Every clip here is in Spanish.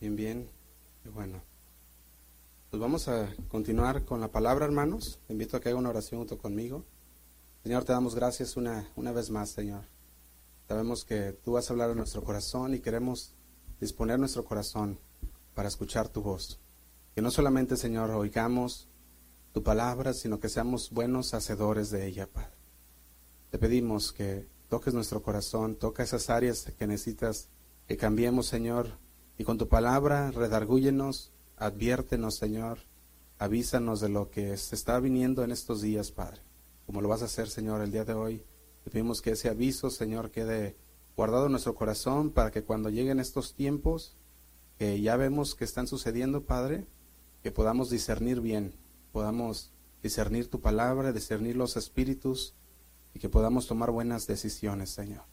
Bien, bien. Bueno. Pues vamos a continuar con la palabra, hermanos. Te invito a que haga una oración junto conmigo. Señor, te damos gracias una, una vez más, Señor. Sabemos que tú vas a hablar a nuestro corazón y queremos disponer nuestro corazón para escuchar tu voz. Que no solamente, Señor, oigamos tu palabra, sino que seamos buenos hacedores de ella, Padre. Te pedimos que toques nuestro corazón, toca esas áreas que necesitas que cambiemos, Señor, y con tu palabra redargúyenos, adviértenos, Señor, avísanos de lo que se está viniendo en estos días, Padre, como lo vas a hacer, Señor, el día de hoy. Te pedimos que ese aviso, Señor, quede guardado en nuestro corazón para que cuando lleguen estos tiempos que ya vemos que están sucediendo, Padre, que podamos discernir bien, podamos discernir tu palabra, discernir los espíritus y que podamos tomar buenas decisiones, Señor.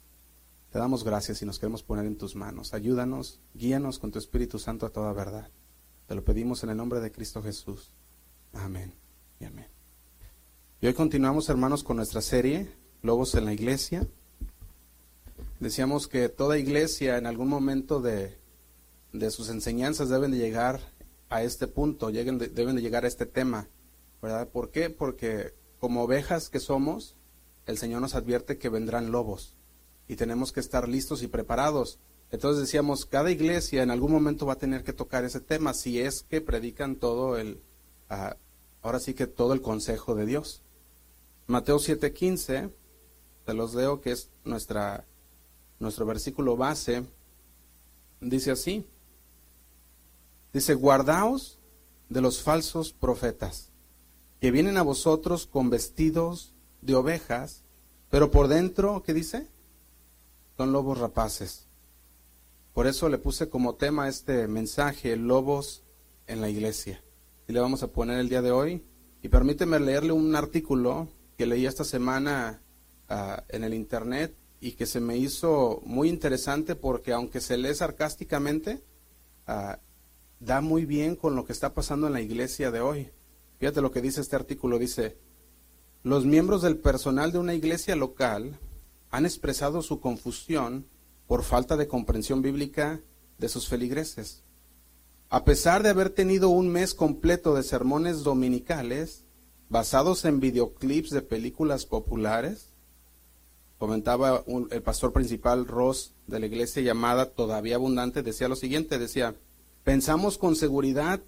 Te damos gracias y nos queremos poner en tus manos. Ayúdanos, guíanos con tu Espíritu Santo a toda verdad. Te lo pedimos en el nombre de Cristo Jesús. Amén y amén. Y hoy continuamos, hermanos, con nuestra serie, Lobos en la Iglesia. Decíamos que toda iglesia en algún momento de, de sus enseñanzas deben de llegar a este punto, lleguen deben de llegar a este tema, ¿verdad? ¿Por qué? Porque como ovejas que somos, el Señor nos advierte que vendrán lobos y tenemos que estar listos y preparados. Entonces decíamos, cada iglesia en algún momento va a tener que tocar ese tema si es que predican todo el, uh, ahora sí que todo el consejo de Dios. Mateo 7:15, te los leo que es nuestra, nuestro versículo base, dice así, Dice, guardaos de los falsos profetas, que vienen a vosotros con vestidos de ovejas, pero por dentro, ¿qué dice? Son lobos rapaces. Por eso le puse como tema este mensaje, lobos en la iglesia. Y le vamos a poner el día de hoy. Y permíteme leerle un artículo que leí esta semana uh, en el internet y que se me hizo muy interesante porque aunque se lee sarcásticamente, uh, da muy bien con lo que está pasando en la iglesia de hoy. Fíjate lo que dice este artículo, dice, los miembros del personal de una iglesia local han expresado su confusión por falta de comprensión bíblica de sus feligreses. A pesar de haber tenido un mes completo de sermones dominicales basados en videoclips de películas populares, comentaba el pastor principal Ross de la iglesia llamada Todavía Abundante, decía lo siguiente, decía, Pensamos con seguridad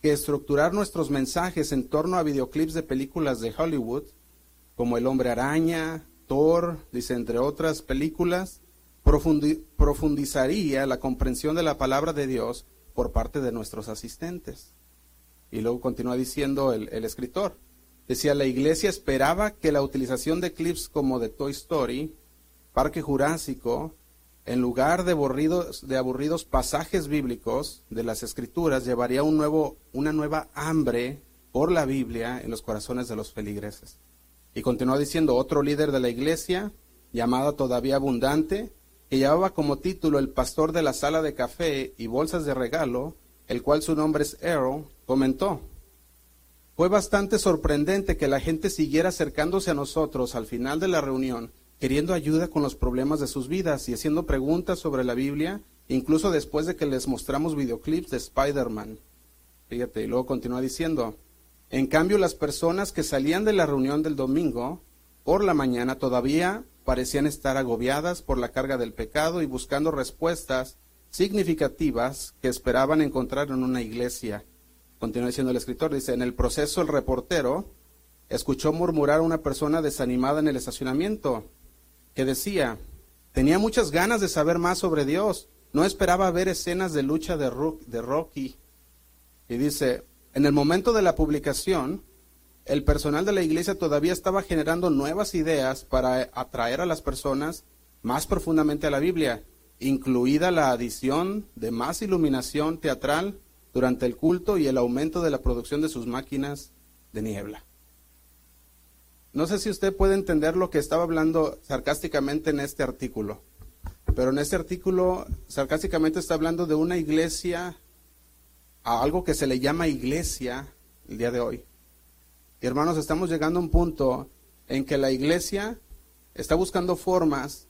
que estructurar nuestros mensajes en torno a videoclips de películas de Hollywood, como El hombre araña, Dice entre otras películas, profundizaría la comprensión de la palabra de Dios por parte de nuestros asistentes. Y luego continúa diciendo el, el escritor, decía, la iglesia esperaba que la utilización de clips como de Toy Story, Parque Jurásico, en lugar de aburridos, de aburridos pasajes bíblicos de las escrituras, llevaría un nuevo, una nueva hambre por la Biblia en los corazones de los feligreses. Y continuó diciendo, otro líder de la iglesia, llamada todavía abundante, que llevaba como título el pastor de la sala de café y bolsas de regalo, el cual su nombre es Errol, comentó, fue bastante sorprendente que la gente siguiera acercándose a nosotros al final de la reunión queriendo ayuda con los problemas de sus vidas y haciendo preguntas sobre la Biblia, incluso después de que les mostramos videoclips de Spider-Man. Fíjate, y luego continúa diciendo, en cambio las personas que salían de la reunión del domingo por la mañana todavía parecían estar agobiadas por la carga del pecado y buscando respuestas significativas que esperaban encontrar en una iglesia. Continúa diciendo el escritor, dice, en el proceso el reportero escuchó murmurar a una persona desanimada en el estacionamiento que decía, tenía muchas ganas de saber más sobre Dios, no esperaba ver escenas de lucha de, Rocky. Y dice, en el momento de la publicación, el personal de la iglesia todavía estaba generando nuevas ideas para atraer a las personas más profundamente a la Biblia, incluida la adición de más iluminación teatral durante el culto y el aumento de la producción de sus máquinas de niebla. No sé si usted puede entender lo que estaba hablando sarcásticamente en este artículo, pero en este artículo sarcásticamente está hablando de una iglesia, a algo que se le llama iglesia el día de hoy. Y hermanos, estamos llegando a un punto en que la iglesia está buscando formas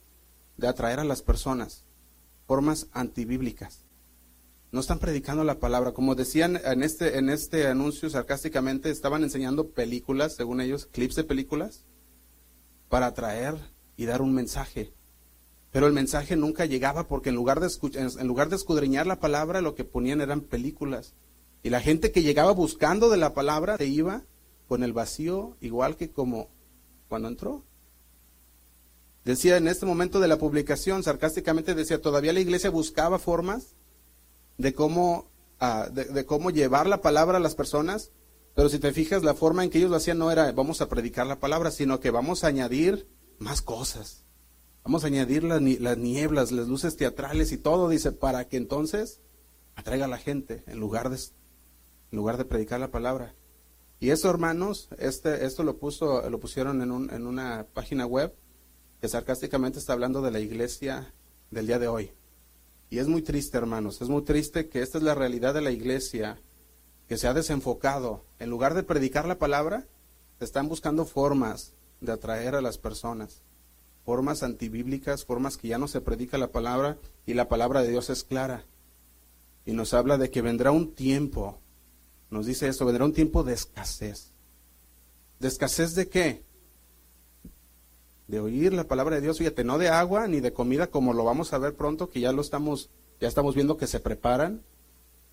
de atraer a las personas, formas antibíblicas. no están predicando la palabra. Como decían en este, en este anuncio sarcásticamente, estaban enseñando películas, según ellos, clips de películas, para atraer y dar un mensaje. Pero el mensaje nunca llegaba porque en lugar de, en lugar de escudriñar la palabra, lo que ponían eran películas. Y la gente que llegaba buscando de la palabra se iba con el vacío, igual que como cuando entró. Decía en este momento de la publicación, sarcásticamente decía, todavía la iglesia buscaba formas de cómo, ah, de, cómo llevar la palabra a las personas, pero si te fijas, la forma en que ellos lo hacían no era vamos a predicar la palabra, sino que vamos a añadir más cosas. Vamos a añadir las, las nieblas, las luces teatrales y todo, dice, para que entonces atraiga a la gente en lugar de, en lugar de predicar la palabra. Y eso, hermanos, este, esto lo, puso, lo pusieron en, un, en una página web que sarcásticamente está hablando de la iglesia del día de hoy. Y es muy triste, hermanos, es muy triste que esta es la realidad de la iglesia, que se ha desenfocado. En lugar de predicar la palabra, están buscando formas de atraer a las personas, formas antibíblicas, formas que ya no se predica la palabra y la palabra de Dios es clara. Y nos habla de que vendrá un tiempo, nos dice esto, vendrá un tiempo de escasez. ¿De escasez de qué? de oír la palabra de Dios, fíjate, no de agua ni de comida como lo vamos a ver pronto, que ya lo estamos, ya estamos viendo que se preparan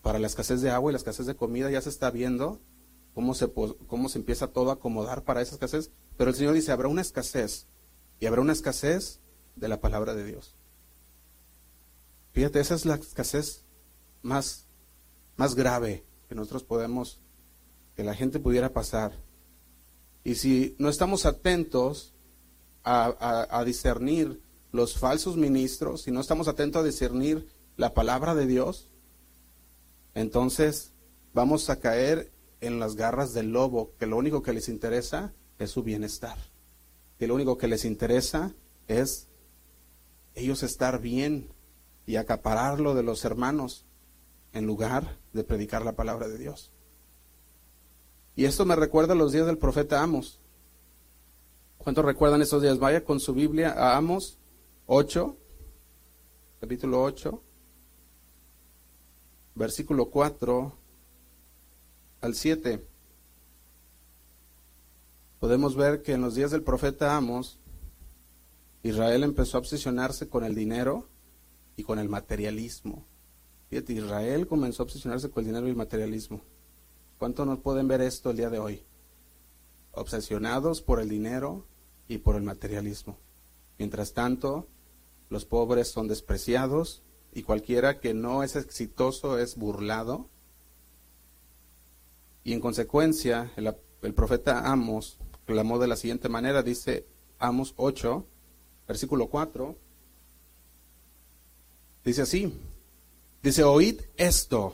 para la escasez de agua y la escasez de comida, ya se está viendo cómo se, cómo se empieza todo a acomodar para esa escasez, pero el Señor dice, habrá una escasez, y habrá una escasez de la palabra de Dios. Fíjate, esa es la escasez más, más grave que nosotros podemos, que la gente pudiera pasar. Y si no estamos atentos, a, discernir los falsos ministros, si no estamos atentos a discernir la palabra de Dios, entonces vamos a caer en las garras del lobo, que lo único que les interesa es su bienestar, que lo único que les interesa es ellos estar bien y acapararlo de los hermanos en lugar de predicar la palabra de Dios. Y esto me recuerda a los días del profeta Amos. ¿Cuántos recuerdan esos días? Vaya con su Biblia a Amos 8, capítulo 8, versículo 4 al 7. Podemos ver que en los días del profeta Amos, Israel empezó a obsesionarse con el dinero y con el materialismo. Fíjate, Israel comenzó a obsesionarse con el dinero y el materialismo. ¿Cuánto nos pueden ver esto el día de hoy? Obsesionados por el dinero y por el materialismo. Mientras tanto, los pobres son despreciados y cualquiera que no es exitoso es burlado. Y en consecuencia, el, profeta Amos de la siguiente manera, dice Amos 8, versículo 4, dice así, dice, oíd esto,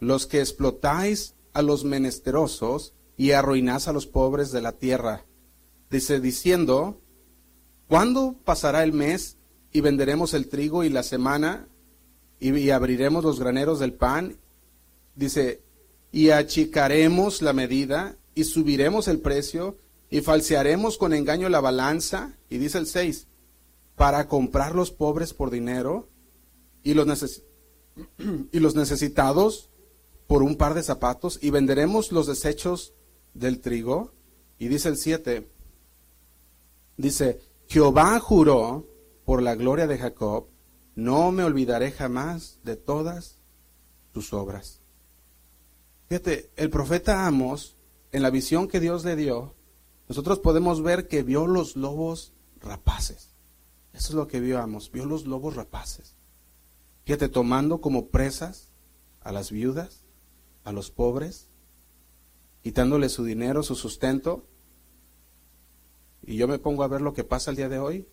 los que explotáis a los menesterosos y arruináis a los pobres de la tierra dice diciendo, ¿cuándo pasará el mes y venderemos el trigo y la semana y, abriremos los graneros del pan? Dice, y achicaremos la medida y subiremos el precio y falsearemos con engaño la balanza. Y dice el 6, para comprar los pobres por dinero y los, y los necesitados por un par de zapatos y venderemos los desechos del trigo. Y dice el 7, Dice, Jehová juró por la gloria de Jacob, no me olvidaré jamás de todas tus obras. Fíjate, el profeta Amos, en la visión que Dios le dio, nosotros podemos ver que vio los lobos rapaces. Eso es lo que vio Amos, vio los lobos rapaces. Fíjate, tomando como presas a las viudas, a los pobres, quitándole su dinero, su sustento, y yo me pongo a ver lo que pasa el día de hoy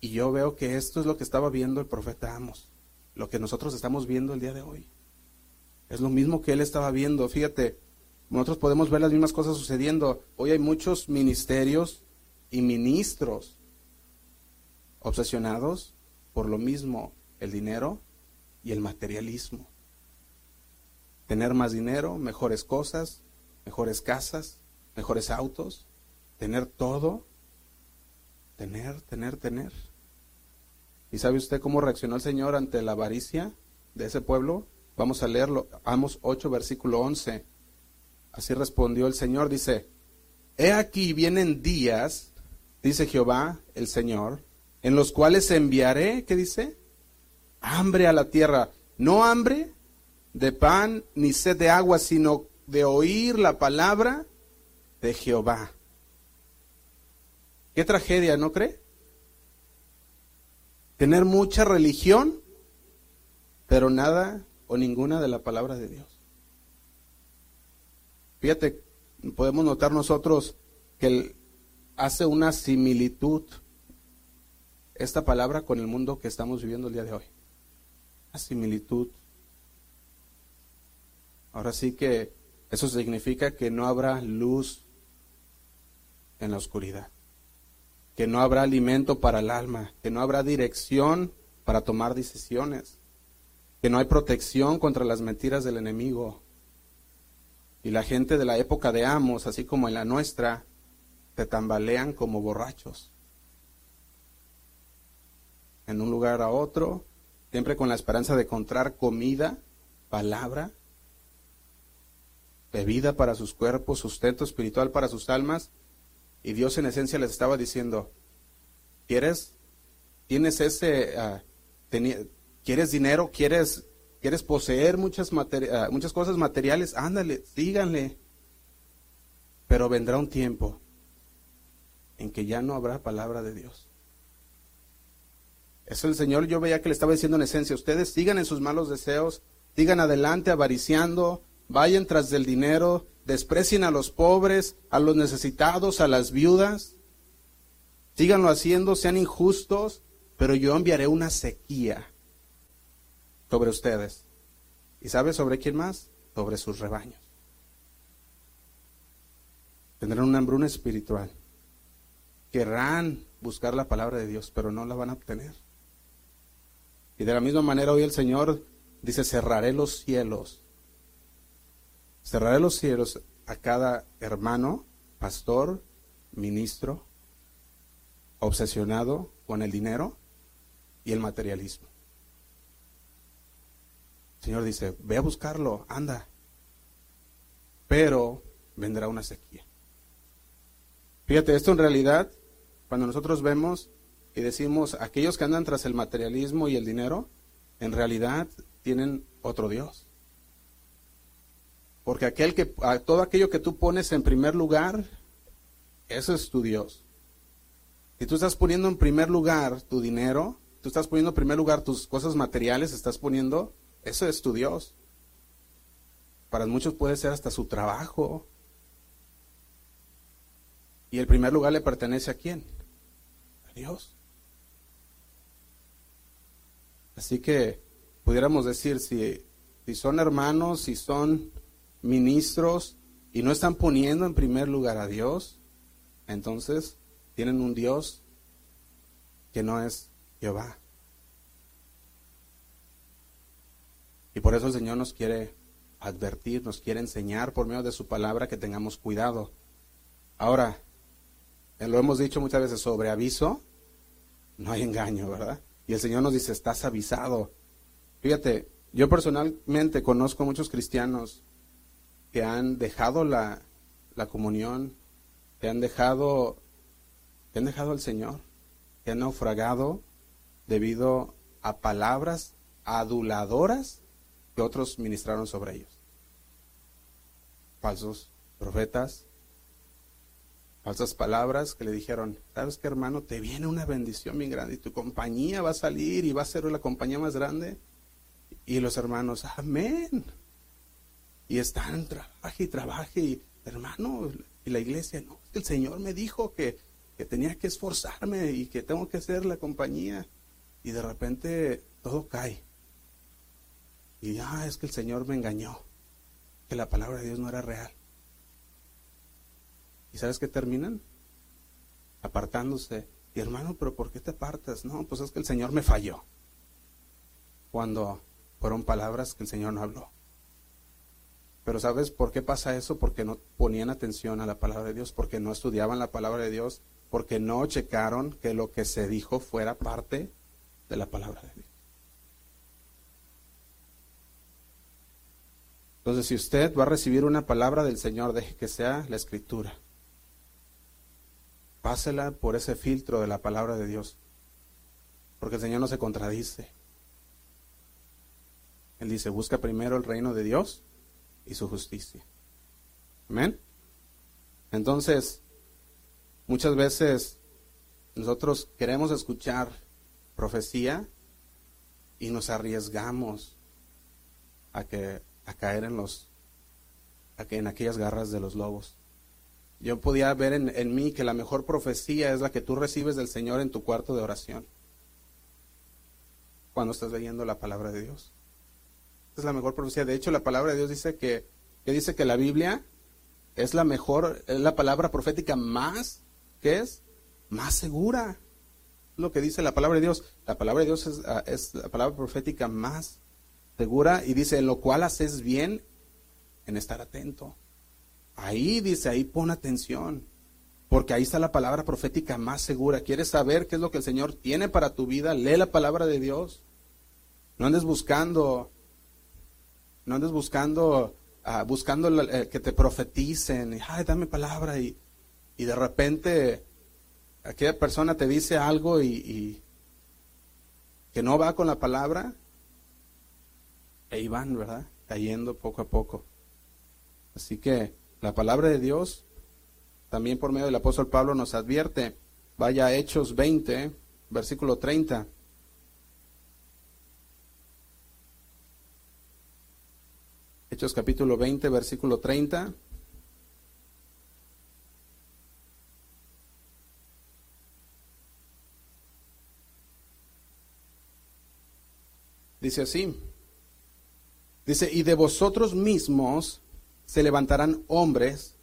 y yo veo que esto es lo que estaba viendo el profeta Amos, lo que nosotros estamos viendo el día de hoy. Es lo mismo que él estaba viendo. Fíjate, nosotros podemos ver las mismas cosas sucediendo. Hoy hay muchos ministerios y ministros obsesionados por lo mismo, el dinero y el materialismo. Tener más dinero, mejores cosas, mejores casas, mejores autos, tener todo, tener, tener, tener. ¿Y sabe usted cómo reaccionó el Señor ante la avaricia? de ese pueblo. Vamos a leerlo. Amos 8, versículo 11. Así respondió el Señor. Dice, He aquí vienen días, dice Jehová el Señor, en los cuales enviaré, ¿qué dice? Hambre a la tierra. No hambre de pan ni sed de agua, sino de oír la palabra de Jehová. Qué tragedia, ¿no cree? Tener mucha religión, pero nada o ninguna de la palabra de Dios. Fíjate, podemos notar nosotros que hace una similitud esta palabra con el mundo que estamos viviendo el día de hoy. Una similitud. Ahora sí que eso significa que no habrá luz en la oscuridad, que no habrá alimento para el alma, que no habrá dirección para tomar decisiones, que no hay protección contra las mentiras del enemigo, y la gente de la época de Amos, así como en la nuestra, te tambalean como borrachos. En un lugar a otro, siempre con la esperanza de encontrar comida, palabra, bebida para sus cuerpos, sustento espiritual para sus almas. Y Dios en esencia les estaba diciendo, ¿quieres? ¿Tienes ese... Ah, ¿Quieres dinero? ¿Quieres ¿Quieres poseer muchas, ah, muchas cosas materiales? Ándale, díganle. Pero vendrá un tiempo en que ya no habrá palabra de Dios. Eso el Señor yo veía que le estaba diciendo en esencia, ustedes sigan en sus malos deseos, sigan adelante avariciando, vayan tras del dinero, desprecien a los pobres, a los necesitados, a las viudas, síganlo haciendo, sean injustos, pero yo enviaré una sequía sobre ustedes. ¿Y sabe sobre quién más? Sobre sus rebaños. Tendrán una hambruna espiritual. Querrán buscar la palabra de Dios, pero no la van a obtener. Y de la misma manera hoy el Señor dice, cerraré los cielos. Cerraré los cielos a cada hermano, pastor, ministro, obsesionado con el dinero y el materialismo. El Señor dice, ve a buscarlo, anda. Pero vendrá una sequía. Fíjate, esto en realidad, cuando nosotros vemos y decimos, aquellos que andan tras el materialismo y el dinero, en realidad tienen otro Dios. Porque aquel que, todo aquello que tú pones en primer lugar, eso es tu Dios. Si tú estás poniendo en primer lugar tu dinero, tú estás poniendo en primer lugar tus cosas materiales, estás poniendo eso es tu Dios. Para muchos puede ser hasta su trabajo. Y el primer lugar le pertenece a quién? A Dios. Así que pudiéramos decir, si, si son hermanos, si son ministros y no están poniendo en primer lugar a Dios, entonces tienen un Dios que no es Jehová. Y por eso el Señor nos quiere advertir, nos quiere enseñar por medio de su palabra que tengamos cuidado. Ahora, eh, lo hemos dicho muchas veces sobre aviso, no hay engaño, ¿verdad? Y el Señor nos dice, estás avisado. Fíjate, yo personalmente conozco muchos cristianos que han dejado la, la comunión, que han dejado, que han dejado al Señor, que han naufragado debido a palabras aduladoras que otros ministraron sobre ellos. Falsos profetas, falsas palabras que le dijeron, ¿sabes qué hermano? Te viene una bendición bien grande y tu compañía va a salir y va a ser la compañía más grande. Y los hermanos, amén. Y están, trabaje y trabaje y hermano, y la iglesia, no, el Señor me dijo que, que tenía que esforzarme y que tengo que hacer la compañía. Y de repente todo cae. Y ah, es que el Señor me engañó, que la palabra de Dios no era real. ¿Y sabes qué terminan? Apartándose. Y hermano, pero ¿por qué te apartas? No, pues es que el Señor me falló. Cuando fueron palabras que el Señor no habló. Pero ¿sabes por qué pasa eso? Porque no ponían atención a la palabra de Dios, porque no estudiaban la palabra de Dios, porque no checaron que lo que se dijo fuera parte de la palabra de Dios. Entonces, si usted va a recibir una palabra del Señor, deje que sea la escritura. Pásela por ese filtro de la palabra de Dios. Porque el Señor no se contradice. Él dice, busca primero el reino de Dios y su justicia. Amén. Entonces, muchas veces nosotros queremos escuchar profecía y nos arriesgamos a que a caer en los que en aquellas garras de los lobos. Yo podía ver en, mí que la mejor profecía es la que tú recibes del Señor en tu cuarto de oración. Cuando estás leyendo la palabra de Dios. es la mejor profecía. De hecho, la palabra de Dios dice que, que dice que la Biblia es la mejor, es la palabra profética más, ¿qué es? Más segura. Lo que dice la palabra de Dios. La palabra de Dios es, ah, es la palabra profética más segura y dice, en lo cual haces bien en estar atento. Ahí dice, ahí pon atención, porque ahí está la palabra profética más segura. ¿Quieres saber qué es lo que el Señor tiene para tu vida? Lee la palabra de Dios. No andes buscando, no andes buscando, uh, buscando eh, que te profeticen, ay, dame palabra y, y, de repente aquella persona te dice algo y que no va con la palabra, ahí van, ¿verdad? Cayendo poco a poco. Así que la palabra de Dios, también por medio del apóstol Pablo, nos advierte. Vaya a Hechos 20, versículo 30. Hechos capítulo 20, versículo 30. Dice así. Dice, y de vosotros mismos se levantarán hombres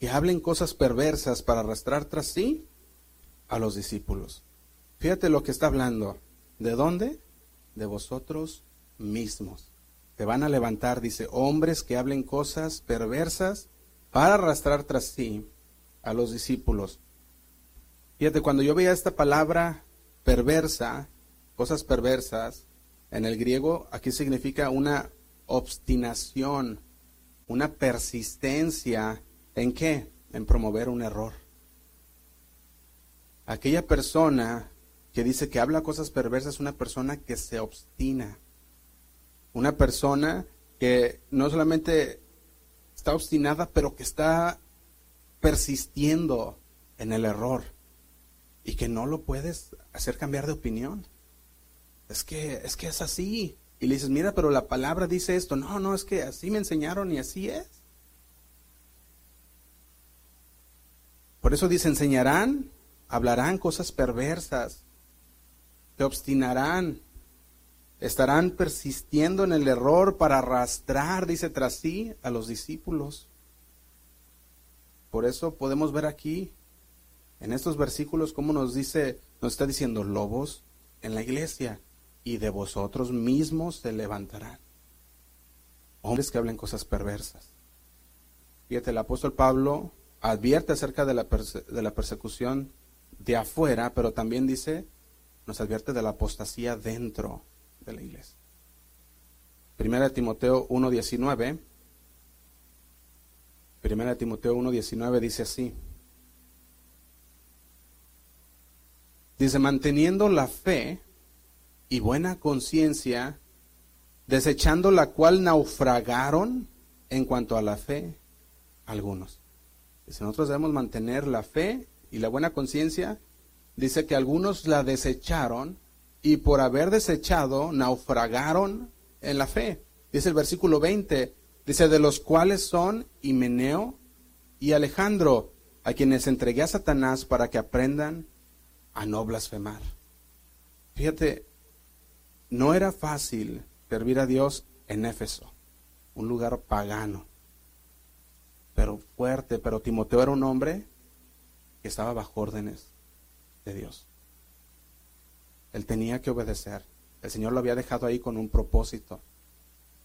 que hablen cosas perversas para arrastrar tras sí a los discípulos. Fíjate lo que está hablando. ¿De dónde? De vosotros mismos. Se van a levantar, dice, hombres que hablen cosas perversas para arrastrar tras sí a los discípulos. Fíjate, cuando yo veía esta palabra perversa, cosas perversas, en el griego aquí significa una obstinación, una persistencia en qué? En promover un error. Aquella persona que dice que habla cosas perversas es una persona que se obstina. Una persona que no solamente está obstinada, pero que está persistiendo en el error y que no lo puedes hacer cambiar de opinión. Es que es que es así. Y le dices, mira, pero la palabra dice esto. No, no, es que así me enseñaron y así es. Por eso dice, enseñarán, hablarán cosas perversas, te obstinarán, estarán persistiendo en el error para arrastrar, dice tras sí, a los discípulos. Por eso podemos ver aquí, en estos versículos, cómo nos dice, nos está diciendo lobos en la iglesia y de vosotros mismos se levantarán. Hombres que hablen cosas perversas. Fíjate, el apóstol Pablo advierte acerca de la, de la persecución de afuera, pero también dice, nos advierte de la apostasía dentro de la iglesia. Primera Timoteo 1.19. Primera Timoteo 1.19 dice así. Dice, manteniendo la fe y buena conciencia, desechando la cual naufragaron en cuanto a la fe algunos. Nosotros debemos mantener la fe y la buena conciencia, dice que algunos la desecharon y por haber desechado naufragaron en la fe. Dice el versículo 20, dice de los cuales son Himeneo y Alejandro, a quienes entregué a Satanás para que aprendan a no blasfemar. Fíjate, no era fácil servir a Dios en Éfeso, un lugar pagano, pero fuerte, pero Timoteo era un hombre que estaba bajo órdenes de Dios. Él tenía que obedecer. El Señor lo había dejado ahí con un propósito.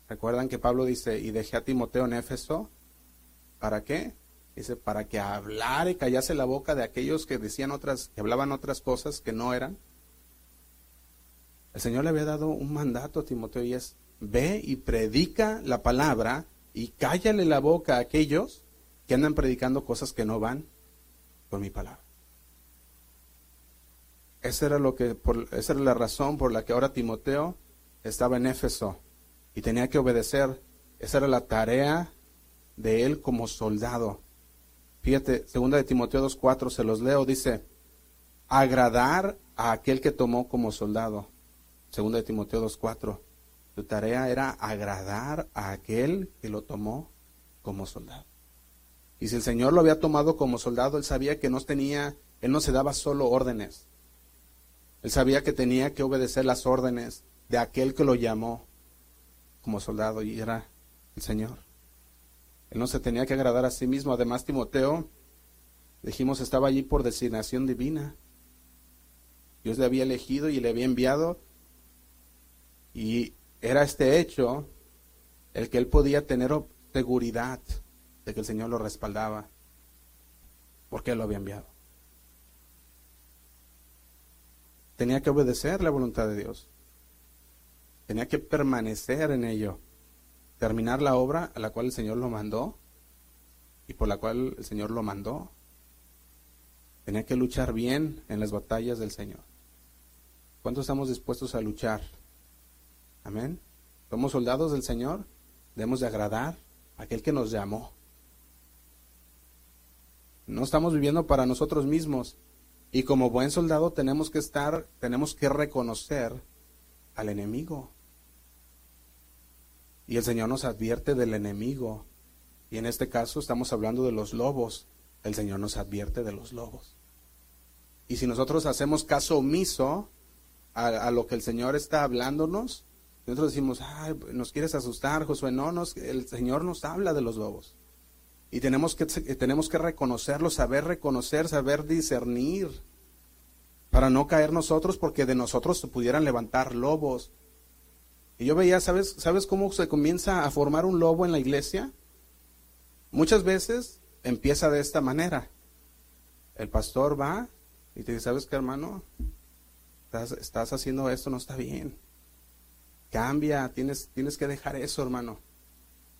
Recuerdan que Pablo dice, y dejé a Timoteo en Éfeso, ¿para qué? Dice, para que hablara y callase la boca de aquellos que decían otras, que hablaban otras cosas que no eran el Señor le había dado un mandato a Timoteo y es, ve y predica la palabra y cállale la boca a aquellos que andan predicando cosas que no van con mi palabra. Esa era, lo que, por, esa era la razón por la que ahora Timoteo estaba en Éfeso y tenía que obedecer. Esa era la tarea de él como soldado. Fíjate, segunda de Timoteo 2.4, se los leo, dice, agradar a aquel que tomó como soldado. Segunda de Timoteo 2.4. Su tarea era agradar a aquel que lo tomó como soldado. Y si el Señor lo había tomado como soldado, él sabía que no tenía, él no se daba solo órdenes. Él sabía que tenía que obedecer las órdenes de aquel que lo llamó como soldado y era el Señor. Él no se tenía que agradar a sí mismo. Además, Timoteo, dijimos, estaba allí por designación divina. Dios le había elegido y le había enviado. Y era este hecho el que él podía tener seguridad de que el Señor lo respaldaba. Porque él lo había enviado. Tenía que obedecer la voluntad de Dios. Tenía que permanecer en ello. Terminar la obra a la cual el Señor lo mandó y por la cual el Señor lo mandó. Tenía que luchar bien en las batallas del Señor. ¿Cuántos estamos dispuestos a luchar? Amén. Somos soldados del Señor. Debemos de agradar a aquel que nos llamó. No estamos viviendo para nosotros mismos. Y como buen soldado tenemos que estar, tenemos que reconocer al enemigo. Y el Señor nos advierte del enemigo. Y en este caso estamos hablando de los lobos. El Señor nos advierte de los lobos. Y si nosotros hacemos caso omiso a, lo que el Señor está hablándonos, nosotros decimos, Ay, nos quieres asustar, Josué. No, nos, el Señor nos habla de los lobos. Y tenemos que, tenemos que reconocerlo, saber reconocer, saber discernir, para no caer nosotros, porque de nosotros se pudieran levantar lobos. Y yo veía, ¿sabes, ¿sabes cómo se comienza a formar un lobo en la iglesia? Muchas veces empieza de esta manera. El pastor va y te dice, ¿sabes qué, hermano? Estás haciendo esto, no está bien. Cambia, tienes, tienes que dejar eso, hermano.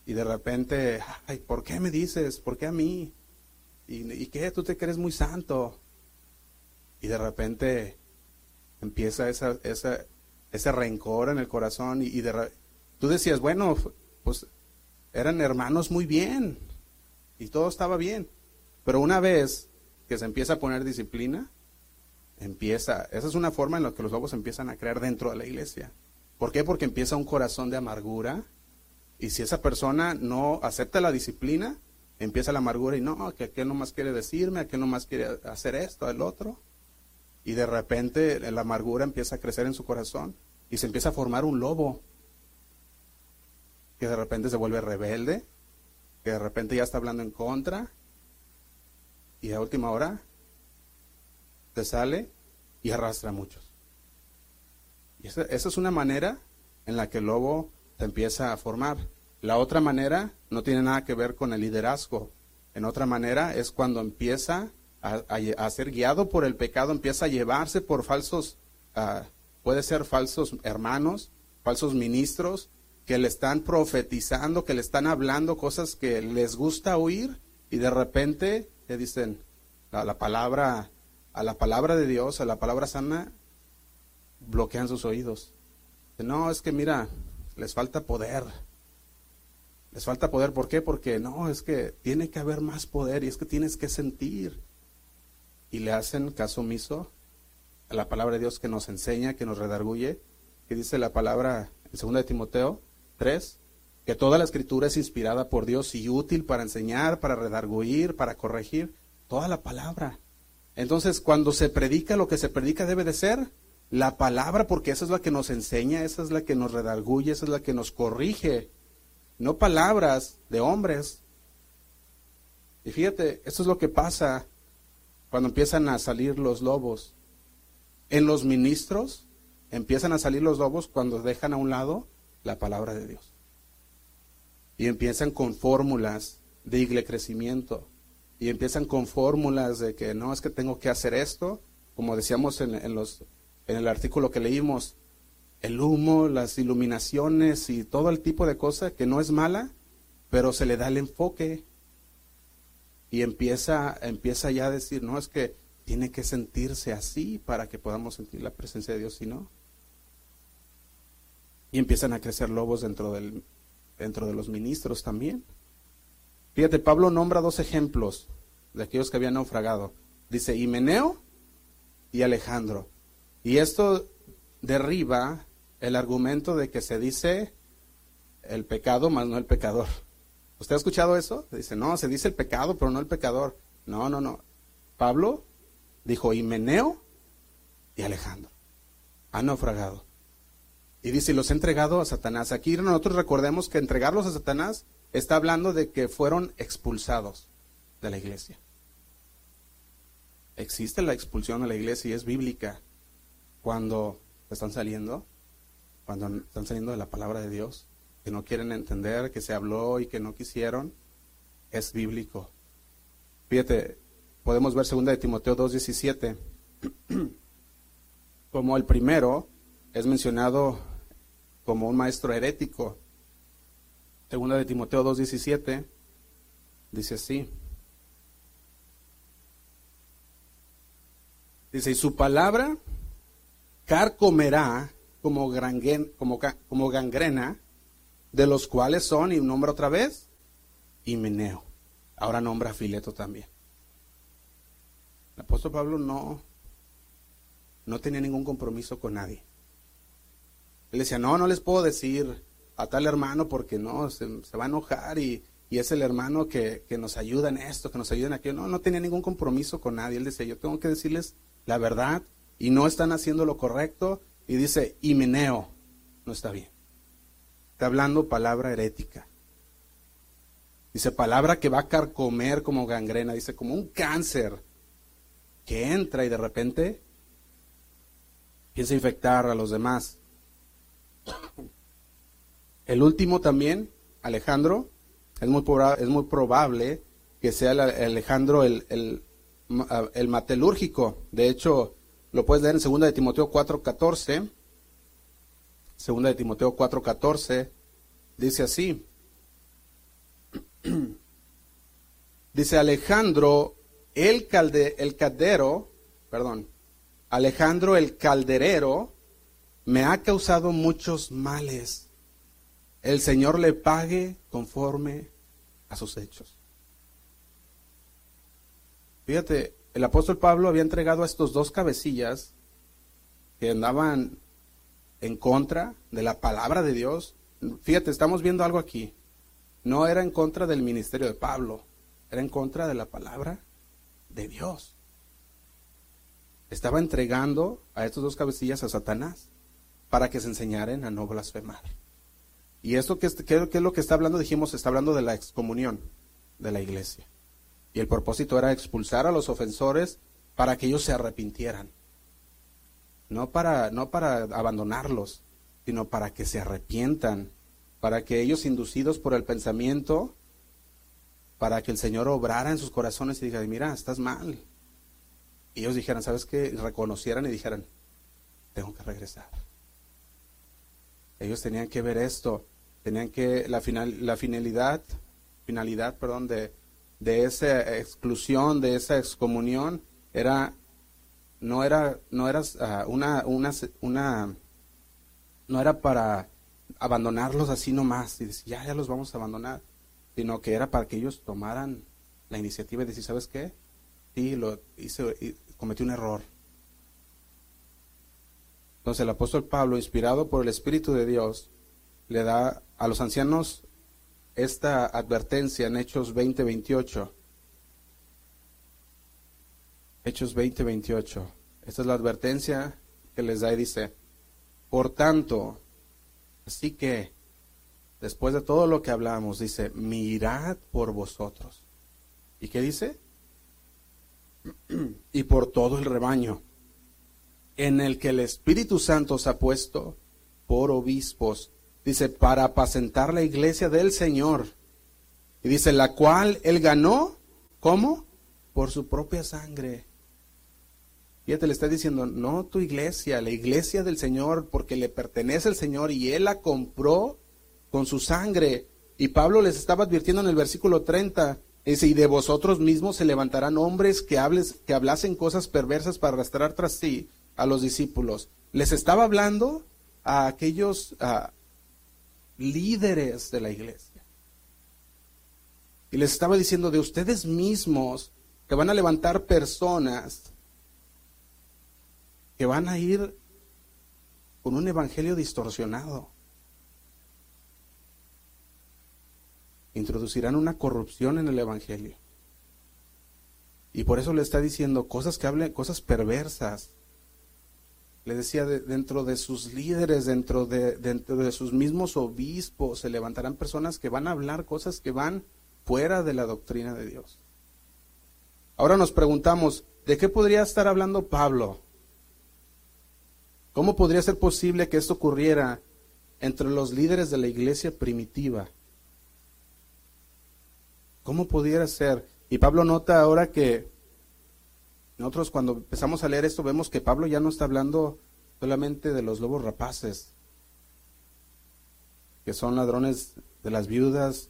Y de repente, ay, ¿por qué me dices? ¿Por qué a mí? ¿Y, y qué? Tú te crees muy santo. Y de repente empieza esa, esa, ese rencor en el corazón. Y, de, tú decías, bueno, pues eran hermanos muy bien. Y todo estaba bien. Pero una vez que se empieza a poner disciplina, empieza, esa es una forma en la que los lobos empiezan a creer dentro de la iglesia. ¿Por qué? Porque empieza un corazón de amargura, y si esa persona no acepta la disciplina, empieza la amargura y no, que aquel no más quiere decirme, aquel no más quiere hacer esto, el otro. Y de repente la amargura empieza a crecer en su corazón y se empieza a formar un lobo que de repente se vuelve rebelde, que de repente ya está hablando en contra y a última hora te sale y arrastra a muchos. Y esa, esa es una manera en la que el lobo se empieza a formar. La otra manera no tiene nada que ver con el liderazgo. En otra manera es cuando empieza a, ser guiado por el pecado, empieza a llevarse por falsos, uh, puede ser falsos hermanos, falsos ministros, que le están profetizando, que le están hablando cosas que les gusta oír y de repente le dicen a la palabra, a la palabra de Dios, a la palabra sana, bloquean sus oídos. No, es que mira, les falta poder. Les falta poder, ¿por qué? Porque no, es que tiene que haber más poder y es que tienes que sentir. Y le hacen caso omiso a la palabra de Dios que nos enseña, que nos redarguye, que dice la palabra en 2 de Timoteo 3, que toda la escritura es inspirada por Dios y útil para enseñar, para redarguir, para corregir, toda la palabra. Entonces, cuando se predica, lo que se predica debe de ser la palabra, porque esa es la que nos enseña, esa es la que nos redarguye, esa es la que nos corrige. No palabras de hombres. Y fíjate, esto es lo que pasa cuando empiezan a salir los lobos. En los ministros empiezan a salir los lobos cuando dejan a un lado la palabra de Dios. Y empiezan con fórmulas de igle crecimiento. Y empiezan con fórmulas de que no es que tengo que hacer esto, como decíamos en los en el artículo que leímos, el humo, las iluminaciones y todo el tipo de cosas que no es mala, pero se le da el enfoque y empieza, empieza ya a decir, no, es que tiene que sentirse así para que podamos sentir la presencia de Dios, si no. Y empiezan a crecer lobos dentro, del, dentro de los ministros también. Fíjate, Pablo nombra dos ejemplos de aquellos que habían naufragado. Dice Himeneo y Alejandro. Y esto derriba el argumento de que se dice el pecado más no el pecador. ¿Usted ha escuchado eso? Dice, no, se dice el pecado, pero no el pecador. No, no, no. Pablo dijo Himeneo y Alejandro. Han naufragado. Y dice, los he entregado a Satanás. Aquí nosotros recordemos que entregarlos a Satanás está hablando de que fueron expulsados de la iglesia. Existe la expulsión de la iglesia y es bíblica cuando están saliendo, cuando están saliendo de la palabra de Dios, que no quieren entender, que se habló y que no quisieron, es bíblico. Fíjate, podemos ver 2 de Timoteo 2.17, como el primero es mencionado como un maestro herético. Segunda de Timoteo 2.17 dice así. Dice, y su palabra carcomerá como, como, gangrena, de los cuales son, y nombra otra vez, Himeneo. Ahora nombra a Fileto también. El apóstol Pablo no, no tenía ningún compromiso con nadie. Él decía, no, no les puedo decir a tal hermano porque no, se, va a enojar y, es el hermano que, que, nos ayuda en esto, que nos ayuda en aquello. No, no tenía ningún compromiso con nadie. Él decía, yo tengo que decirles la verdad y no están haciendo lo correcto. Y dice, Himeneo, no está bien. Está hablando palabra herética. Dice palabra que va a carcomer como gangrena, dice como un cáncer que entra y de repente empieza a infectar a los demás. El último también, Alejandro, es muy, es muy probable que sea Alejandro el, el, el, matelúrgico. De hecho, lo puedes leer en 2 de Timoteo 4.14. 2 de Timoteo 4.14 dice así. dice Alejandro el, calde, el caldero, perdón, Alejandro el calderero me ha causado muchos males. El Señor le pague conforme a sus hechos. Fíjate, el apóstol Pablo había entregado a estos dos cabecillas que andaban en contra de la palabra de Dios. Fíjate, estamos viendo algo aquí. No era en contra del ministerio de Pablo, era en contra de la palabra de Dios. Estaba entregando a estos dos cabecillas a Satanás para que se enseñaren a no blasfemar. Y esto que, es, que es lo que está hablando, dijimos, está hablando de la excomunión de la iglesia. Y el propósito era expulsar a los ofensores para que ellos se arrepintieran. No para, no para abandonarlos, sino para que se arrepientan, para que ellos inducidos por el pensamiento, para que el Señor obrara en sus corazones y diga, mira, estás mal. Y ellos dijeran, ¿sabes qué? Reconocieran y dijeran, tengo que regresar. Ellos tenían que ver esto, tenían que la final, la finalidad, finalidad, perdón, de, de esa exclusión, de esa excomunión, era no era no era ah, una, una, una no era para abandonarlos así nomás y decir ya ya los vamos a abandonar sino que era para que ellos tomaran la iniciativa y decir sabes qué sí lo hice cometí un error entonces el apóstol Pablo inspirado por el espíritu de Dios le da a los ancianos esta advertencia en Hechos 20:28. Hechos 20:28. Esta es la advertencia que les da y dice, por tanto, así que, después de todo lo que hablamos, dice, mirad por vosotros. ¿Y qué dice? y por todo el rebaño, en el que el Espíritu Santo os ha puesto por obispos Dice, para apacentar la iglesia del Señor. Y dice, la cual él ganó, ¿cómo? Por su propia sangre. Fíjate, le está diciendo, no tu iglesia, la iglesia del Señor, porque le pertenece al Señor y Él la compró con su sangre. Y Pablo les estaba advirtiendo en el versículo 30, dice, y de vosotros mismos se levantarán hombres que, hables, que hablasen cosas perversas para arrastrar tras sí a los discípulos. Les estaba hablando a aquellos líderes de la iglesia. Y les estaba diciendo de ustedes mismos que van a levantar personas que van a ir con un evangelio distorsionado. Introducirán una corrupción en el evangelio. Y por eso le está diciendo cosas que hablen, cosas perversas. Le decía, dentro de sus líderes, dentro de, dentro de sus mismos obispos, se levantarán personas que van a hablar cosas que van fuera de la doctrina de Dios. Ahora nos preguntamos, ¿de qué podría estar hablando Pablo? ¿Cómo podría ser posible que esto ocurriera entre los líderes de la iglesia primitiva? ¿Cómo pudiera ser? Y Pablo nota ahora que nosotros cuando empezamos a leer esto vemos que Pablo ya no está hablando solamente de los lobos rapaces, que son ladrones de las viudas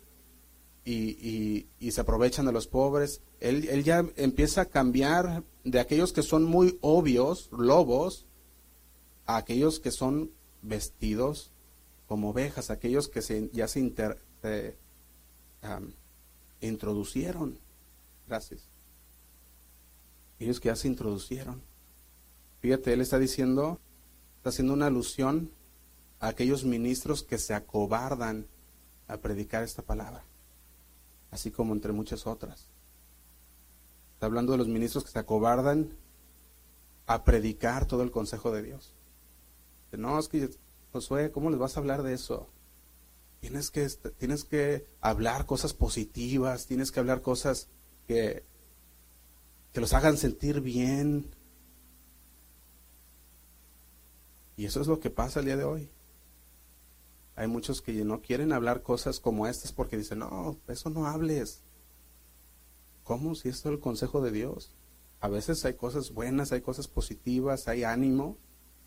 y, se aprovechan de los pobres. Él, ya empieza a cambiar de aquellos que son muy obvios, lobos, a aquellos que son vestidos como ovejas, aquellos que se, ya se introducieron. Gracias. Aquellos que ya se introducieron. Fíjate, él está diciendo, está haciendo una alusión a aquellos ministros que se acobardan a predicar esta palabra, así como entre muchas otras. Está hablando de los ministros que se acobardan a predicar todo el consejo de Dios. No, es que Josué, ¿cómo les vas a hablar de eso? Tienes que, tienes que hablar cosas positivas, tienes que hablar cosas que, que los hagan sentir bien. Y eso es lo que pasa el día de hoy. Hay muchos que no quieren hablar cosas como estas porque dicen, no, eso no hables. ¿Cómo? Si esto es el consejo de Dios. A veces hay cosas buenas, hay cosas positivas, hay ánimo,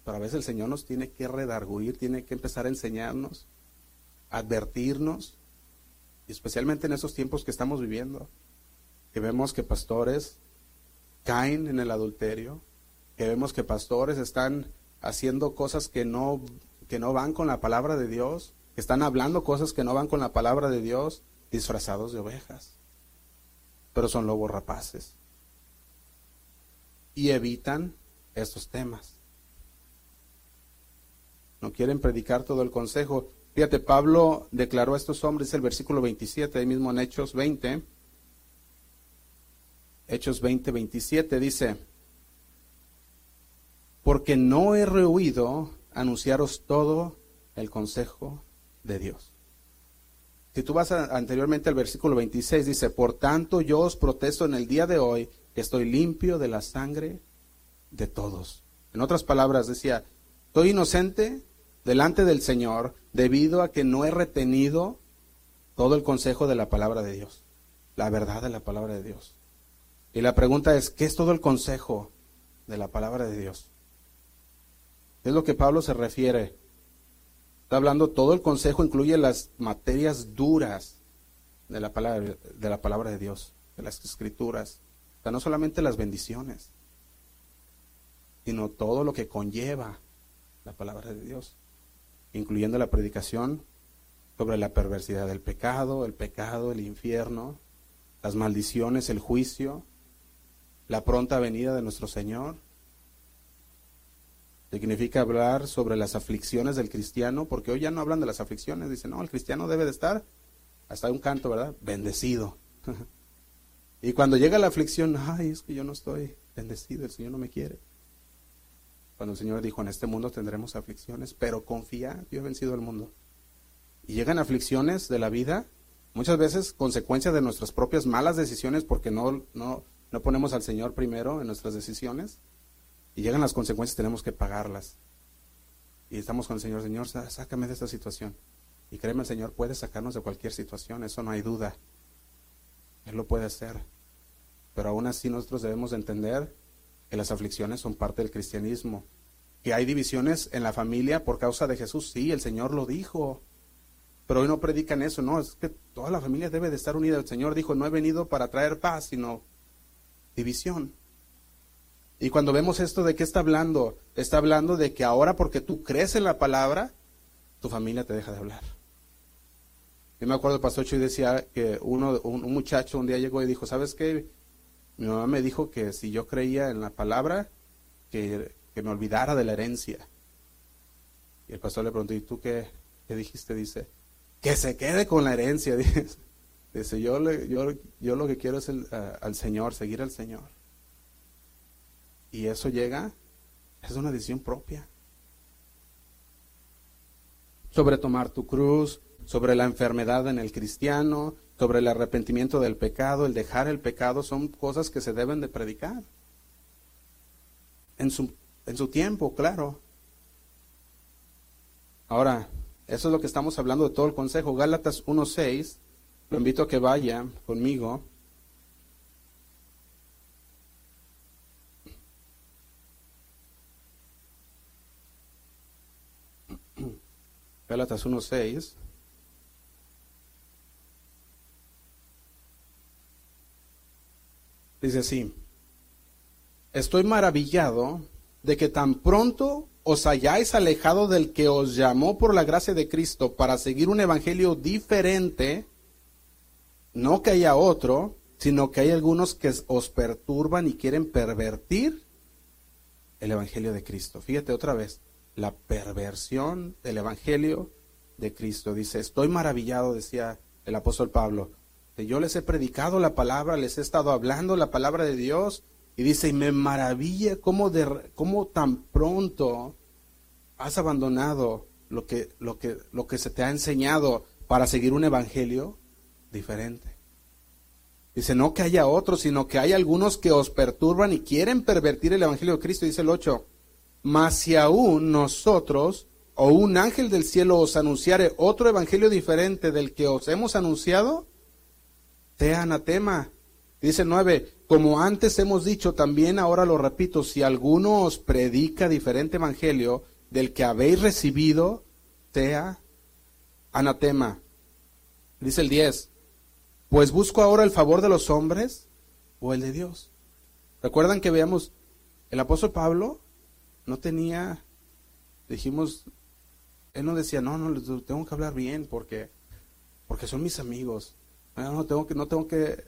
pero a veces el Señor nos tiene que redarguir, tiene que empezar a enseñarnos, advertirnos, especialmente en esos tiempos que estamos viviendo, que vemos que pastores caen en el adulterio, que vemos que pastores están haciendo cosas que no, que no van con la palabra de Dios, que están hablando cosas que no van con la palabra de Dios, disfrazados de ovejas, pero son lobos rapaces. Y evitan estos temas no quieren predicar todo el consejo. Fíjate, Pablo declaró a estos hombres, el versículo 27, ahí mismo en Hechos 20, Hechos 20, 27, dice, porque no he rehuido anunciaros todo el consejo de Dios. Si tú vas anteriormente al versículo 26, dice, por tanto yo os protesto en el día de hoy que estoy limpio de la sangre de todos. En otras palabras, decía, estoy inocente delante del Señor debido a que no he retenido todo el consejo de la palabra de Dios, la verdad de la palabra de Dios. Y la pregunta es, ¿qué es todo el consejo de la palabra de Dios? Es lo que Pablo se refiere. Está hablando, todo el consejo incluye las materias duras de la palabra de, la palabra de Dios, de las escrituras. O sea, no solamente las bendiciones, sino todo lo que conlleva la palabra de Dios incluyendo la predicación sobre la perversidad del pecado, el pecado, el infierno, las maldiciones, el juicio, la pronta venida de nuestro Señor. Significa hablar sobre las aflicciones del cristiano, porque hoy ya no hablan de las aflicciones, dicen, no, el cristiano debe de estar, hasta un canto, ¿verdad? Bendecido. y cuando llega la aflicción, ay, es que yo no estoy bendecido, el Señor no me quiere. Cuando el Señor dijo, en este mundo tendremos aflicciones, pero confía, yo he vencido al mundo. Y llegan aflicciones de la vida, muchas veces consecuencias de nuestras propias malas decisiones porque no, no, no ponemos al Señor primero en nuestras decisiones. Y llegan las consecuencias, tenemos que pagarlas. Y estamos con el Señor, Señor, sácame de esta situación. Y créeme, el Señor puede sacarnos de cualquier situación, eso no hay duda. Él lo puede hacer. Pero aún así nosotros debemos entender que las aflicciones son parte del cristianismo. Que hay divisiones en la familia por causa de Jesús, sí, el Señor lo dijo. Pero hoy no predican eso, no, es que toda la familia debe de estar unida. El Señor dijo, no he venido para traer paz, sino división. Y cuando vemos esto, ¿de qué está hablando? Está hablando de que ahora porque tú crees en la palabra, tu familia te deja de hablar. Yo me acuerdo, el pastor Chuy decía que uno, un, muchacho un día llegó y dijo, ¿sabes qué? Mi mamá me dijo que si yo creía en la palabra, que, me olvidara de la herencia. Y el pastor le preguntó, ¿y tú qué, dijiste? Dice, que se quede con la herencia. Dice, yo, yo, yo lo que quiero es el, al Señor, seguir al Señor. Y eso llega, es una decisión propia. Sobre tomar tu cruz, sobre la enfermedad en el cristiano, sobre el arrepentimiento del pecado, el dejar el pecado, son cosas que se deben de predicar. En su, en su tiempo, claro. Ahora, eso es lo que estamos hablando de todo el consejo. Gálatas 1.6, lo invito a que vaya conmigo. Gálatas 1.6. Dice así, estoy maravillado de que tan pronto os hayáis alejado del que os llamó por la gracia de Cristo para seguir un evangelio diferente, no que haya otro, sino que hay algunos que os perturban y quieren pervertir el evangelio de Cristo. Fíjate otra vez, la perversión del evangelio de Cristo. Dice, estoy maravillado, decía el apóstol Pablo, yo les he predicado la palabra, les he estado hablando la palabra de Dios. Y dice, y me maravilla cómo, de, cómo tan pronto has abandonado lo que, lo, que, lo que se te ha enseñado para seguir un evangelio diferente. Dice, no que haya otros, sino que hay algunos que os perturban y quieren pervertir el evangelio de Cristo. Dice el 8, mas si aún nosotros o un ángel del cielo os anunciare otro evangelio diferente del que os hemos anunciado, sea anatema. Dice 9, como antes hemos dicho, también ahora lo repito, si alguno os predica diferente evangelio del que habéis recibido, sea anatema. Dice el 10, pues busco ahora el favor de los hombres o el de Dios. Recuerdan que veamos, el apóstol Pablo no tenía, dijimos, él no decía, no, no, tengo que hablar bien porque, porque son mis amigos. No, tengo que, no tengo que,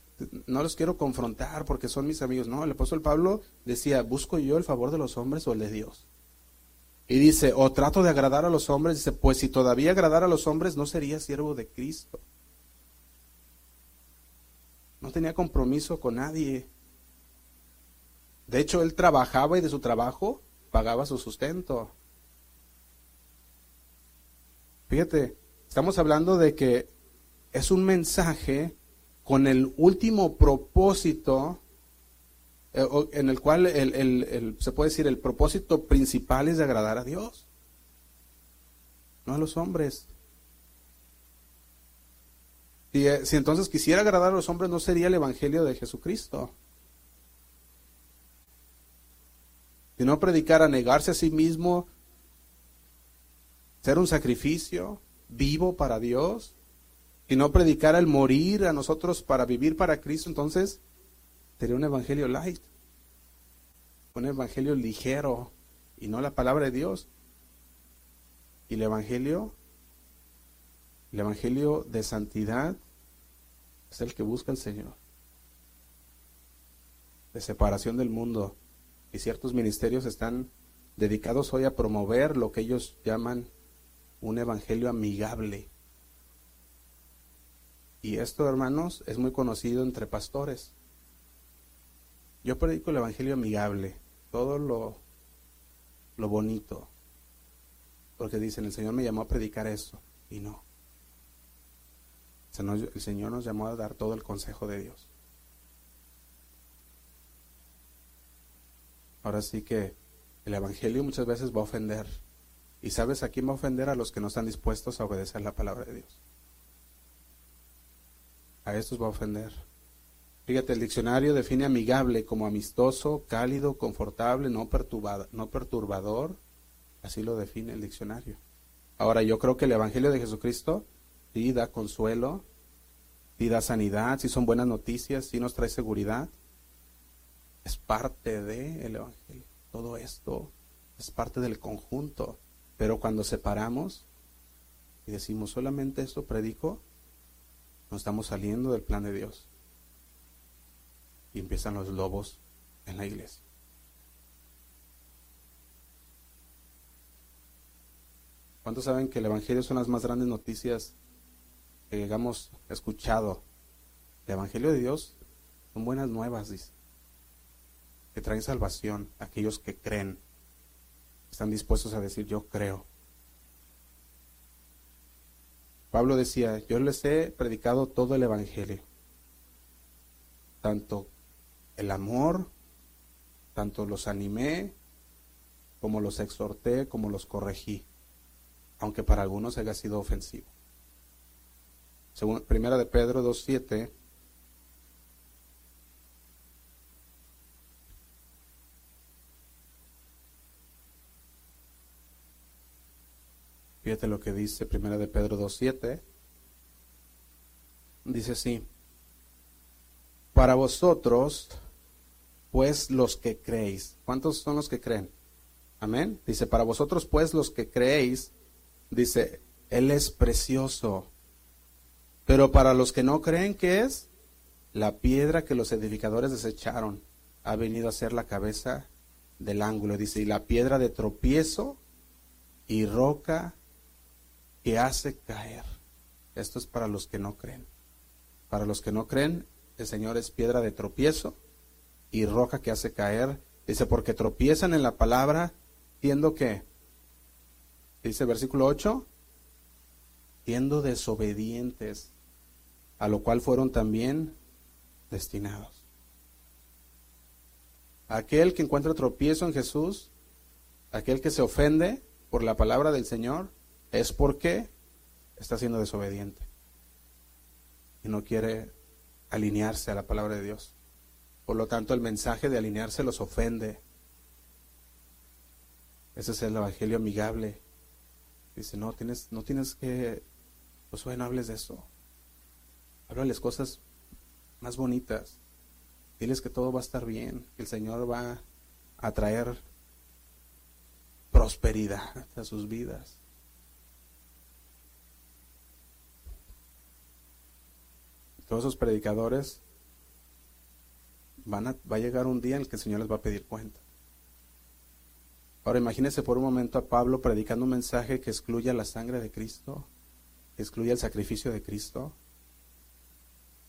no los quiero confrontar porque son mis amigos. No, el apóstol Pablo decía, busco yo el favor de los hombres o el de Dios. Y dice, o trato de agradar a los hombres, dice, pues si todavía agradara a los hombres, no sería siervo de Cristo. No tenía compromiso con nadie. De hecho, él trabajaba y de su trabajo pagaba su sustento. Fíjate, estamos hablando de que es un mensaje con el último propósito, eh, en el cual se puede decir el propósito principal es de agradar a Dios, no a los hombres. Si, eh, si entonces quisiera agradar a los hombres, no sería el Evangelio de Jesucristo. Si no predicara negarse a sí mismo, ser un sacrificio vivo para Dios, y no predicara el morir a nosotros para vivir para Cristo, entonces sería un evangelio light, un evangelio ligero y no la palabra de Dios. Y el evangelio, el evangelio de santidad es el que busca el Señor, de separación del mundo. Y ciertos ministerios están dedicados hoy a promover lo que ellos llaman un evangelio amigable y esto, hermanos, es muy conocido entre pastores. Yo predico el Evangelio amigable, todo lo, lo bonito. Porque dicen, el Señor me llamó a predicar eso. Y no. El Señor nos llamó a dar todo el consejo de Dios. Ahora sí que el Evangelio muchas veces va a ofender. ¿Y sabes a quién va a ofender? A los que no están dispuestos a obedecer la palabra de Dios a estos va a ofender. Fíjate, el diccionario define amigable como amistoso, cálido, confortable, no, no perturbador. Así lo define el diccionario. Ahora, yo creo que el Evangelio de Jesucristo sí da consuelo, sí da sanidad, sí son buenas noticias, sí nos trae seguridad. Es parte del Evangelio. Todo esto es parte del conjunto. Pero cuando separamos y decimos solamente esto predico, no estamos saliendo del plan de Dios. Y empiezan los lobos en la iglesia. ¿Cuántos saben que el Evangelio son las más grandes noticias que hemos escuchado? El Evangelio de Dios son buenas nuevas, dice, que traen salvación a aquellos que creen, están dispuestos a decir yo creo. Pablo decía, yo les he predicado todo el Evangelio, tanto el amor, tanto los animé, como los exhorté, como los corregí aunque para algunos haya sido ofensivo. Según Primera de Pedro 2.7, Fíjate lo que dice Primera de Pedro 2.7. Dice así, para vosotros, pues los que creéis. ¿Cuántos son los que creen? Amén. Dice, para vosotros, pues los que creéis, dice, Él es precioso. Pero para los que no creen que es, la piedra que los edificadores desecharon ha venido a ser la cabeza del ángulo. Dice, y la piedra de tropiezo y roca que hace caer. Esto es para los que no creen. Para los que no creen, el Señor es piedra de tropiezo y roca que hace caer. Dice, porque tropiezan en la palabra, siendo que Dice versículo 8, siendo desobedientes, a lo cual fueron también destinados. Aquel que encuentra tropiezo en Jesús, aquel que se ofende por la palabra del Señor, es porque está siendo desobediente y no quiere alinearse a la palabra de Dios. Por lo tanto, el mensaje de alinearse los ofende. Ese es el evangelio amigable Dice, no tienes, no tienes que, pues bueno, hables de eso. Háblales cosas más bonitas. Diles que todo va a estar bien, que el Señor va a traer prosperidad a sus vidas. Todos esos predicadores van a, va a llegar un día en el que el Señor les va a pedir cuenta. Ahora imagínese por un momento a Pablo predicando un mensaje que excluya la sangre de Cristo, excluya el sacrificio de Cristo.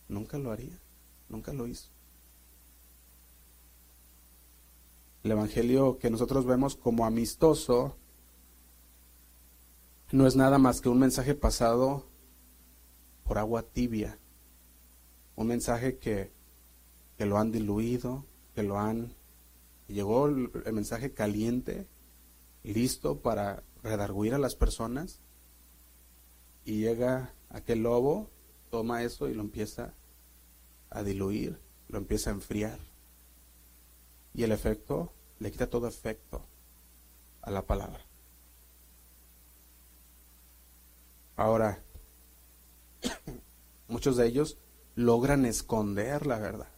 Nunca lo haría, nunca lo hizo. El Evangelio que nosotros vemos como amistoso no es nada más que un mensaje pasado por agua tibia, un mensaje que, que lo han diluido, que lo han llegó el, mensaje caliente, listo para redarguir a las personas, y llega aquel lobo, toma eso y lo empieza a diluir, lo empieza a enfriar. Y el efecto le quita todo efecto a la palabra. Ahora, muchos de ellos logran esconder la verdad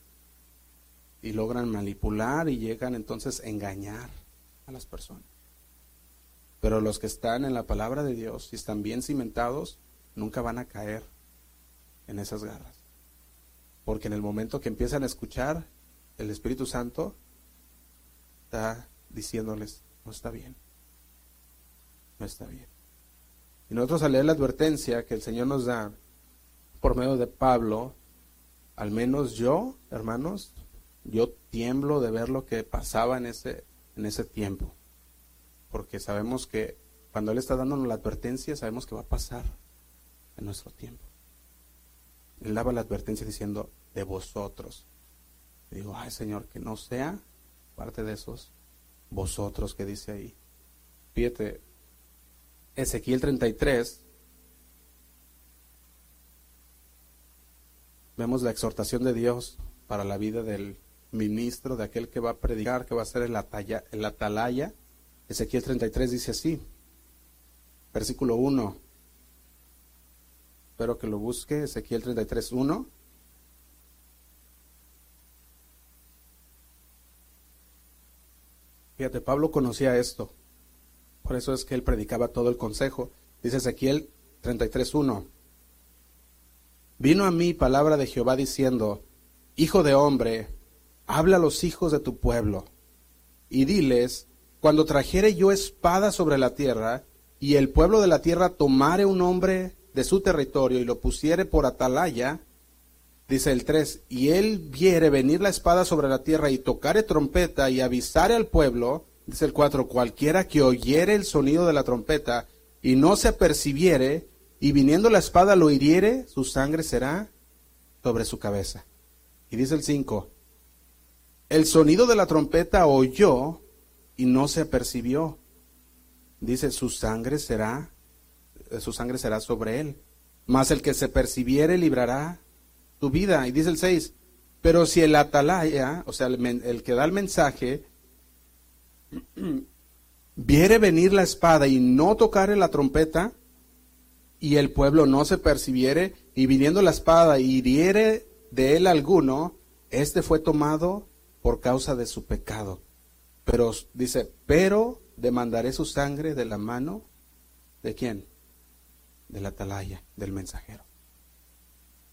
y logran manipular y llegan entonces a engañar a las personas. Pero los que están en la palabra de Dios y están bien cimentados, nunca van a caer en esas garras. Porque en el momento que empiezan a escuchar, el Espíritu Santo está diciéndoles, no está bien, no está bien. Y nosotros al leer la advertencia que el Señor nos da por medio de Pablo, al menos yo, hermanos, yo tiemblo de ver lo que pasaba en ese, en ese tiempo. Porque sabemos que cuando Él está dándonos la advertencia, sabemos que va a pasar en nuestro tiempo. Él daba la advertencia diciendo, de vosotros. digo, ay Señor, que no sea parte de esos vosotros que dice ahí. Fíjate, Ezequiel 33, vemos la exhortación de Dios para la vida del ministro, de aquel que va a predicar, que va a ser el, el atalaya. Ezequiel 33 dice así, versículo 1. Espero que lo busque, Ezequiel 33.1. Fíjate, Pablo conocía esto. Por eso es que él predicaba todo el consejo. Dice Ezequiel 33.1. Vino a mí palabra de Jehová diciendo, Hijo de hombre, habla a los hijos de tu pueblo, y diles, cuando trajere yo espada sobre la tierra, y el pueblo de la tierra tomare un hombre de su territorio y lo pusiere por atalaya, dice el 3, y él viere venir la espada sobre la tierra y tocare trompeta y avisare al pueblo, dice el 4, cualquiera que oyere el sonido de la trompeta y no se apercibiere, y viniendo la espada lo hiriere, su sangre será sobre su cabeza. Y dice el 5, el sonido de la trompeta oyó y no se apercibió. Dice, su sangre será su sangre será sobre él. Mas el que se percibiere librará tu vida. Y dice el 6, pero si el atalaya, o sea, el, que da el mensaje, viere venir la espada y no tocare la trompeta, y el pueblo no se percibiere, y viniendo la espada hiriere de él alguno, este fue tomado por causa de su pecado. Pero dice, pero demandaré su sangre de la mano de quién? De la atalaya, del mensajero.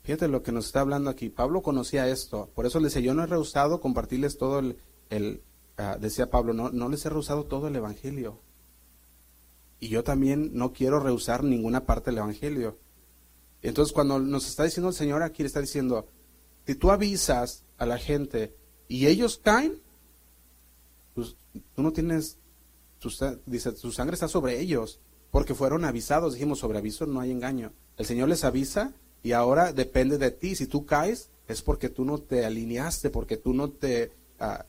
Fíjate lo que nos está hablando aquí. Pablo conocía esto, por eso le decía, yo no he rehusado compartirles todo el, el ah, decía Pablo, no, no les he rehusado todo el Evangelio. Y yo también no quiero rehusar ninguna parte del Evangelio. Entonces cuando nos está diciendo el Señor aquí, le está diciendo, si tú avisas a la gente y ellos caen, pues tú no tienes, dice, su sangre está sobre ellos porque fueron avisados. Dijimos, sobre aviso no hay engaño. El Señor les avisa y ahora depende de ti. Si tú caes, es porque tú no te alineaste, porque tú no te... Ah,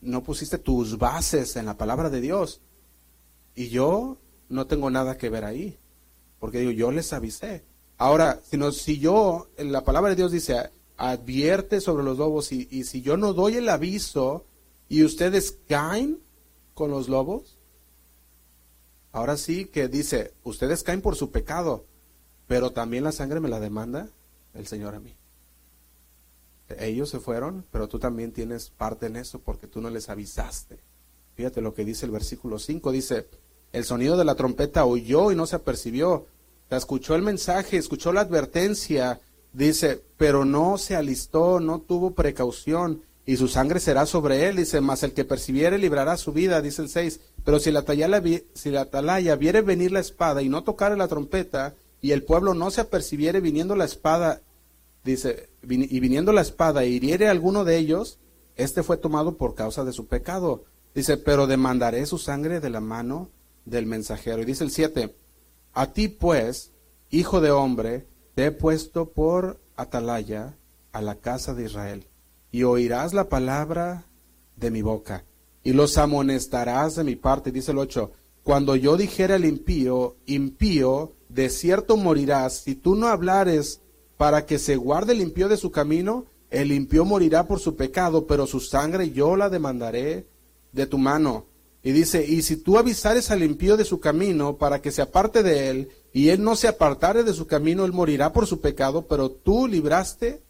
no pusiste tus bases en la palabra de Dios. Y yo no tengo nada que ver ahí, porque digo, yo les avisé. Ahora, si, no, si yo, la palabra de Dios dice, advierte sobre los lobos, y si yo no doy el aviso y ustedes caen con los lobos, Ahora sí que dice, ustedes caen por su pecado, pero también la sangre me la demanda el Señor a mí. Ellos se fueron, pero tú también tienes parte en eso porque tú no les avisaste. Fíjate lo que dice el versículo 5, dice, el sonido de la trompeta oyó y no se apercibió. Escuchó el mensaje, escuchó la advertencia, dice, pero no se alistó, no tuvo precaución y su sangre será sobre él, dice, mas el que percibiere librará su vida, dice el 6. Pero si la, atalaya, si la viere venir la espada y no tocare la trompeta, y el pueblo no se apercibiere viniendo la espada, dice, y viniendo la espada e hiriere a alguno de ellos, este fue tomado por causa de su pecado. Dice, pero demandaré su sangre de la mano del mensajero. Y dice el 7, a ti pues, hijo de hombre, te he puesto por atalaya a la casa de Israel y oirás la palabra de mi boca, y los amonestarás de mi parte, dice el 8, cuando yo dijera al impío, impío, de cierto morirás, si tú no hablares para que se guarde el impío de su camino, el impío morirá por su pecado, pero su sangre yo la demandaré de tu mano. Y dice, y si tú avisares al impío de su camino para que se aparte de él, y él no se apartare de su camino, él morirá por su pecado, pero tú libraste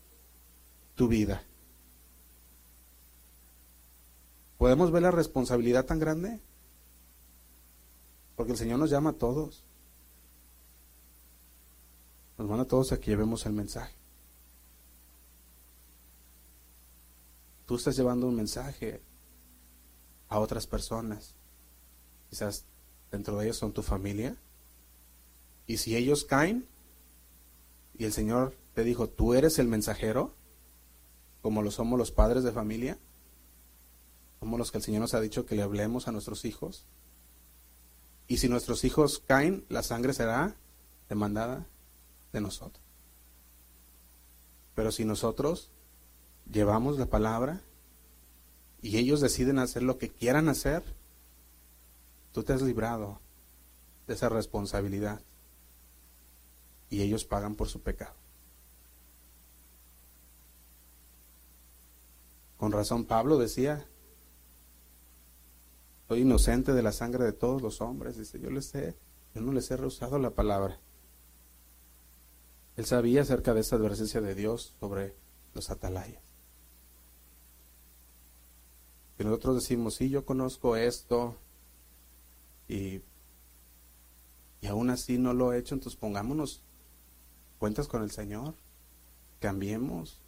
tu vida. ¿Podemos ver la responsabilidad tan grande? Porque el Señor nos llama a todos. Nos manda a todos a que llevemos el mensaje. Tú estás llevando un mensaje a otras personas. Quizás dentro de ellos son tu familia. Y si ellos caen y el Señor te dijo, tú eres el mensajero, como lo somos los padres de familia, somos los que el Señor nos ha dicho que le hablemos a nuestros hijos. Y si nuestros hijos caen, la sangre será demandada de nosotros. Pero si nosotros llevamos la palabra y ellos deciden hacer lo que quieran hacer, tú te has librado de esa responsabilidad y ellos pagan por su pecado. Con razón Pablo decía, soy inocente de la sangre de todos los hombres. Dice, yo les he, yo no les he rehusado la palabra. Él sabía acerca de esta advertencia de Dios sobre los atalayas. Y nosotros decimos, sí, yo conozco esto y, y aún así no lo he hecho, entonces pongámonos cuentas con el Señor, cambiemos.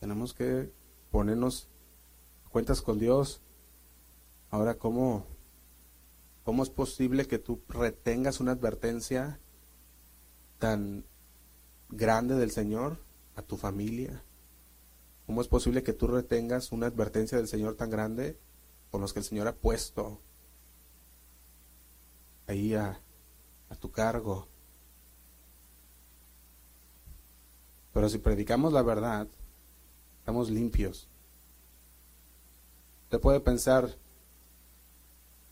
Tenemos que ponernos cuentas con Dios. Ahora, ¿cómo, cómo es posible que tú retengas una advertencia tan grande del Señor a tu familia? ¿Cómo es posible que tú retengas una advertencia del Señor tan grande con los que el Señor ha puesto ahí a, a tu cargo? Pero si predicamos la verdad, estamos limpios. Te puede pensar,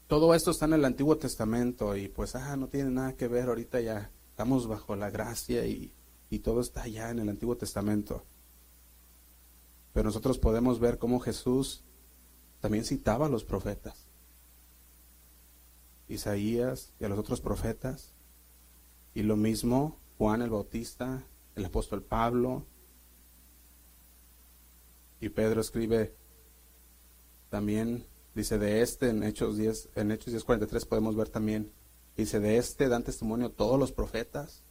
todo esto está en el Antiguo Testamento y pues, ah, no tiene nada que ver, ahorita ya estamos bajo la gracia y, y todo está allá en el Antiguo Testamento. Pero nosotros podemos ver cómo Jesús también citaba a los profetas. Isaías y a los otros profetas. Y lo mismo Juan el Bautista, el apóstol Pablo. Y Pedro escribe también, dice de este en Hechos 10, en Hechos 10:43 podemos ver también, dice de este dan testimonio todos los profetas.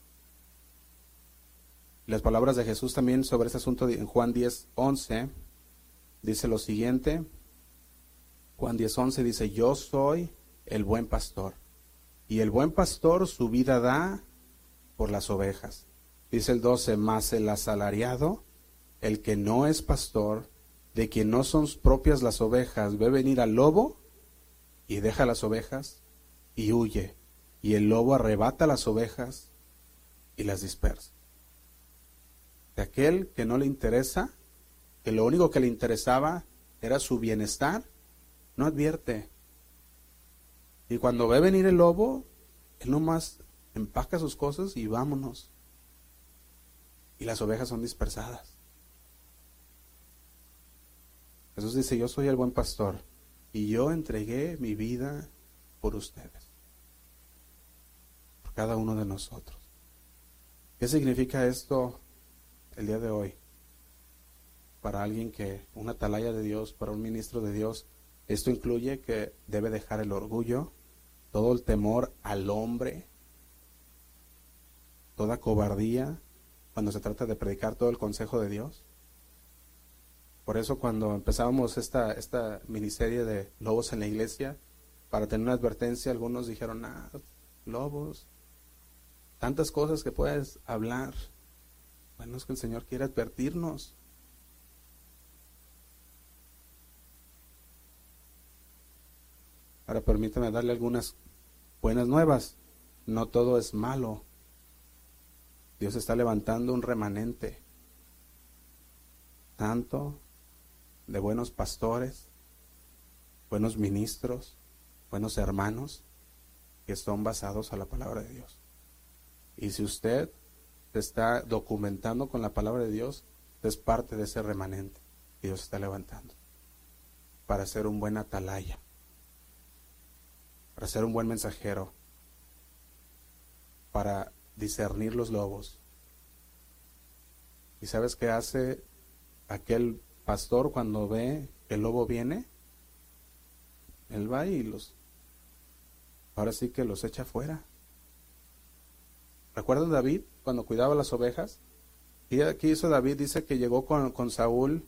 Las palabras de Jesús también sobre este asunto en Juan 10, 11, dice lo siguiente. Juan 10, 11 dice, yo soy el buen pastor. Y el buen pastor su vida da por las ovejas. Dice el 12, más el asalariado, el que no es pastor, de quien no son propias las ovejas, ve venir al lobo y deja las ovejas y huye. Y el lobo arrebata las ovejas y las dispersa de aquel que no le interesa, que lo único que le interesaba era su bienestar, no advierte. Y cuando ve venir el lobo, él nomás empaca sus cosas y vámonos. Y las ovejas son dispersadas. Jesús dice, yo soy el buen pastor y yo entregué mi vida por ustedes, por cada uno de nosotros. ¿Qué significa esto el día de hoy para alguien que, una atalaya de Dios, para un ministro de Dios, esto incluye que debe dejar el orgullo, todo el temor al hombre, toda cobardía cuando se trata de predicar todo el consejo de Dios. Por eso cuando empezábamos esta, esta miniserie de lobos en la iglesia, para tener una advertencia, algunos dijeron, ah, lobos, tantas cosas que puedes hablar, bueno, es que el Señor quiere advertirnos. Ahora permítame darle algunas buenas nuevas. No todo es malo. Dios está levantando un remanente, tanto de buenos pastores, buenos ministros, buenos hermanos, que son basados a la palabra de Dios. Y si usted está documentando con la palabra de Dios, es parte de ese remanente que Dios está levantando para ser un buen atalaya, para ser un buen mensajero, para discernir los lobos. ¿Y sabes qué hace aquel pastor cuando ve que el lobo viene? Él va y los, ahora sí que los echa fuera. ¿Recuerdan David cuando cuidaba las ovejas? Y aquí hizo David, dice que llegó con, Saúl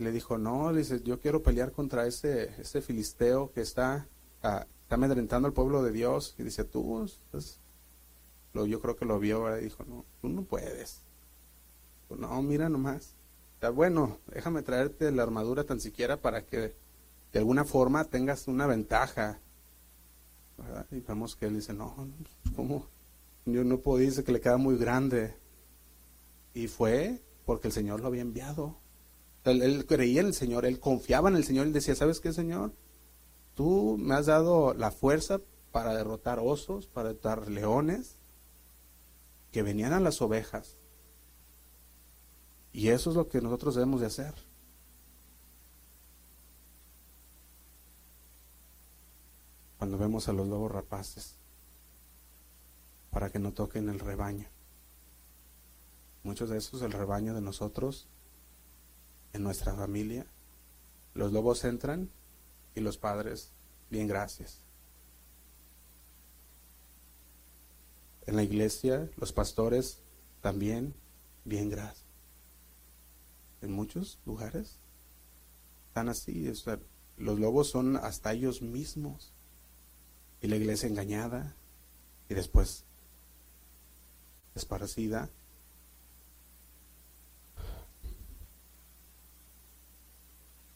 y le dijo, no, dice, yo quiero pelear contra ese, ese filisteo que está, ah, está amedrentando al pueblo de Dios. Y dice, tú, pues, lo, yo creo que lo vio, y dijo, no, tú no puedes. no, mira nomás. Está bueno, déjame traerte la armadura tan siquiera para que de alguna forma tengas una ventaja. Y vemos que él dice, no, ¿cómo? Yo no podía, dice que le queda muy grande. Y fue porque el Señor lo había enviado. Él, creía en el Señor, él confiaba en el Señor, él decía, ¿sabes qué, Señor? Tú me has dado la fuerza para derrotar osos, para derrotar leones, que venían a las ovejas. Y eso es lo que nosotros debemos de hacer. Cuando vemos a los lobos rapaces para que no toquen el rebaño. Muchos de esos, el rebaño de nosotros, en nuestra familia, los lobos entran y los padres, bien gracias. En la iglesia, los pastores también, bien gracias. En muchos lugares están así. los lobos son hasta ellos mismos. Y la iglesia engañada y después esparcida.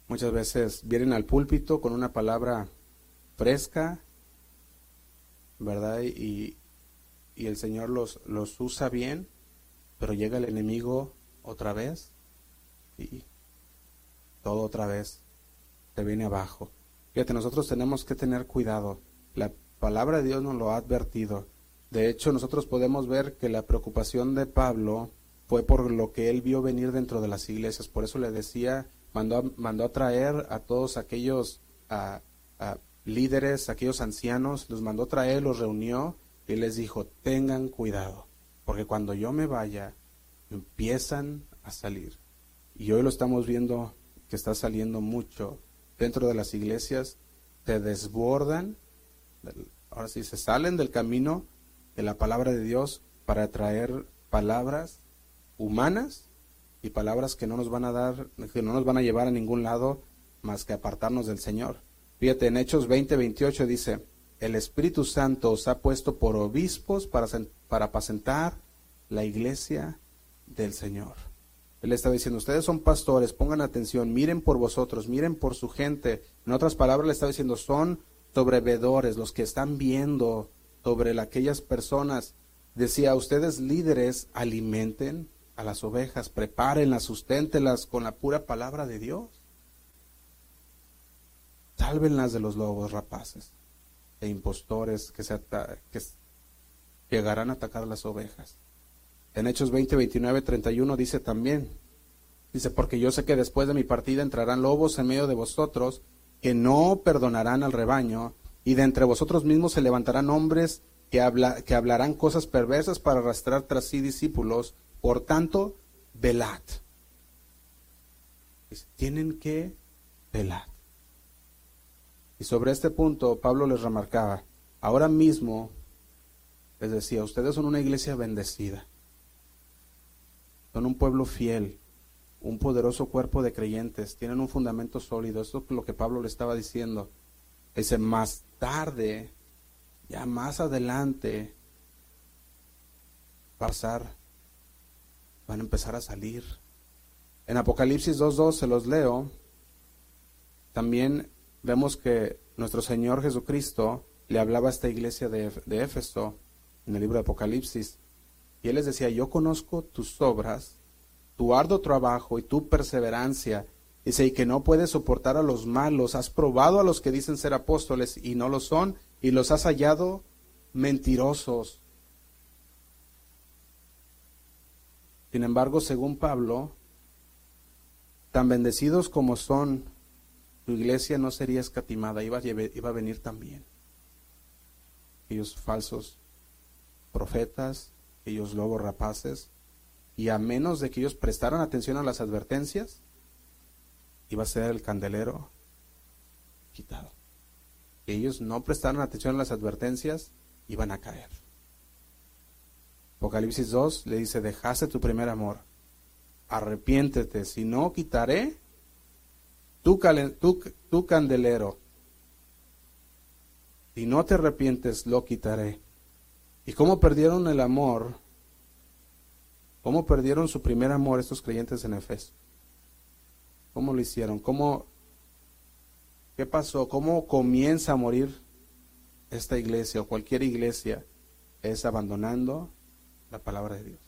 Muchas veces vienen al púlpito con una palabra fresca, ¿verdad? Y, y el Señor los, los usa bien, pero llega el enemigo otra vez y todo otra vez se viene abajo. Fíjate, nosotros tenemos que tener cuidado. La palabra de Dios nos lo ha advertido. De hecho, nosotros podemos ver que la preocupación de Pablo fue por lo que él vio venir dentro de las iglesias. Por eso le decía, mandó a, mandó a traer a todos aquellos a, líderes, aquellos ancianos, los mandó a traer, los reunió y les dijo, tengan cuidado, porque cuando yo me vaya, empiezan a salir. Y hoy lo estamos viendo que está saliendo mucho dentro de las iglesias, te desbordan, ahora sí, se salen del camino de la palabra de Dios para traer palabras humanas y palabras que no nos van a dar, que no nos van a llevar a ningún lado más que apartarnos del Señor. Fíjate, en Hechos 20, 28 dice, el Espíritu Santo os ha puesto por obispos para, para apacentar la iglesia del Señor. Él estaba diciendo, ustedes son pastores, pongan atención, miren por vosotros, miren por su gente. En otras palabras, le estaba diciendo, son sobrevedores, los que están viendo sobre aquellas personas. Decía, ustedes líderes, alimenten a las ovejas, prepárenlas, susténtelas con la pura palabra de Dios. Sálvenlas de los lobos rapaces e impostores que, se que llegarán a atacar las ovejas. En Hechos 20, 29, 31 dice también, dice, porque yo sé que después de mi partida entrarán lobos en medio de vosotros que no perdonarán al rebaño, y de entre vosotros mismos se levantarán hombres que, habla, que hablarán cosas perversas para arrastrar tras sí discípulos. Por tanto, velad. Tienen que velar. Y sobre este punto Pablo les remarcaba, ahora mismo les decía, ustedes son una iglesia bendecida, son un pueblo fiel, un poderoso cuerpo de creyentes, tienen un fundamento sólido, esto es lo que Pablo le estaba diciendo. Ese más tarde, ya más adelante, pasar, van a empezar a salir. En Apocalipsis 2.2 se los leo, también vemos que nuestro Señor Jesucristo le hablaba a esta iglesia de, Éfeso en el libro de Apocalipsis. Y él les decía, yo conozco tus obras, tu arduo trabajo y tu perseverancia. Dice, y que no puedes soportar a los malos. Has probado a los que dicen ser apóstoles y no lo son, y los has hallado mentirosos. Sin embargo, según Pablo, tan bendecidos como son tu iglesia no sería escatimada, iba a, iba a venir también. Aquellos falsos profetas, aquellos lobos rapaces, y a menos de que ellos prestaran atención a las advertencias, iba a ser el candelero quitado. Ellos no prestaran atención a las advertencias, iban a caer. Apocalipsis 2 le dice, dejaste tu primer amor, arrepiéntete, si no quitaré tu, candelero. Si no te arrepientes, lo quitaré. ¿Y cómo perdieron el amor? ¿Cómo perdieron su primer amor estos creyentes en Efeso? ¿Cómo lo hicieron? ¿Cómo, ¿Qué pasó? ¿Cómo comienza a morir esta iglesia o cualquier iglesia? Es abandonando la palabra de Dios.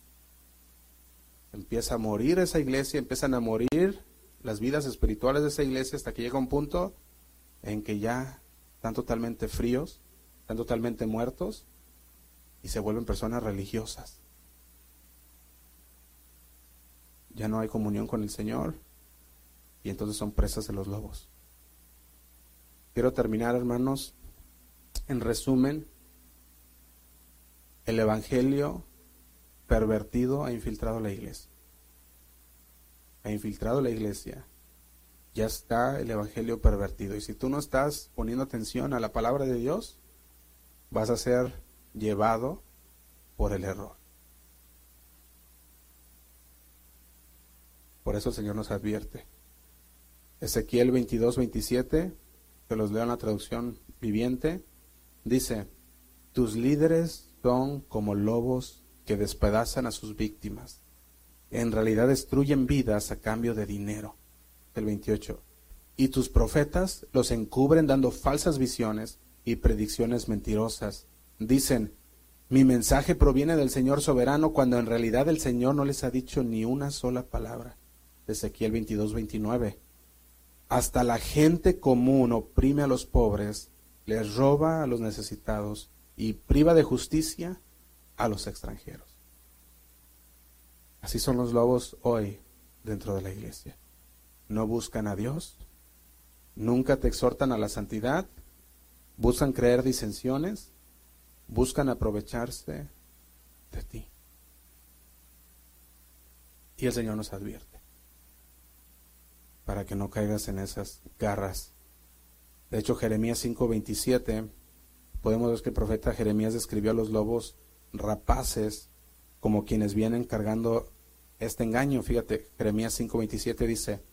Empieza a morir esa iglesia, empiezan a morir las vidas espirituales de esa iglesia hasta que llega un punto en que ya están totalmente fríos, están totalmente muertos y se vuelven personas religiosas. Ya no hay comunión con el Señor y entonces son presas de los lobos. Quiero terminar, hermanos, en resumen, el Evangelio pervertido ha infiltrado la iglesia. Ha infiltrado la iglesia. Ya está el Evangelio pervertido. Y si tú no estás poniendo atención a la palabra de Dios, vas a ser llevado por el error. Por eso el Señor nos advierte. Ezequiel 22, 27, que los leo en la traducción viviente, dice, tus líderes son como lobos que despedazan a sus víctimas. En realidad destruyen vidas a cambio de dinero. El 28. Y tus profetas los encubren dando falsas visiones y predicciones mentirosas. Dicen, mi mensaje proviene del Señor soberano cuando en realidad el Señor no les ha dicho ni una sola palabra. Ezequiel 22, 29. Hasta la gente común oprime a los pobres, les roba a los necesitados y priva de justicia a los extranjeros. Así son los lobos hoy dentro de la iglesia. No buscan a Dios, nunca te exhortan a la santidad, buscan creer disensiones, buscan aprovecharse de ti. Y el Señor nos advierte para que no caigas en esas garras. De hecho, Jeremías 5:27, podemos ver que el profeta Jeremías describió a los lobos rapaces como quienes vienen cargando este engaño. Fíjate, Jeremías 5:27 dice,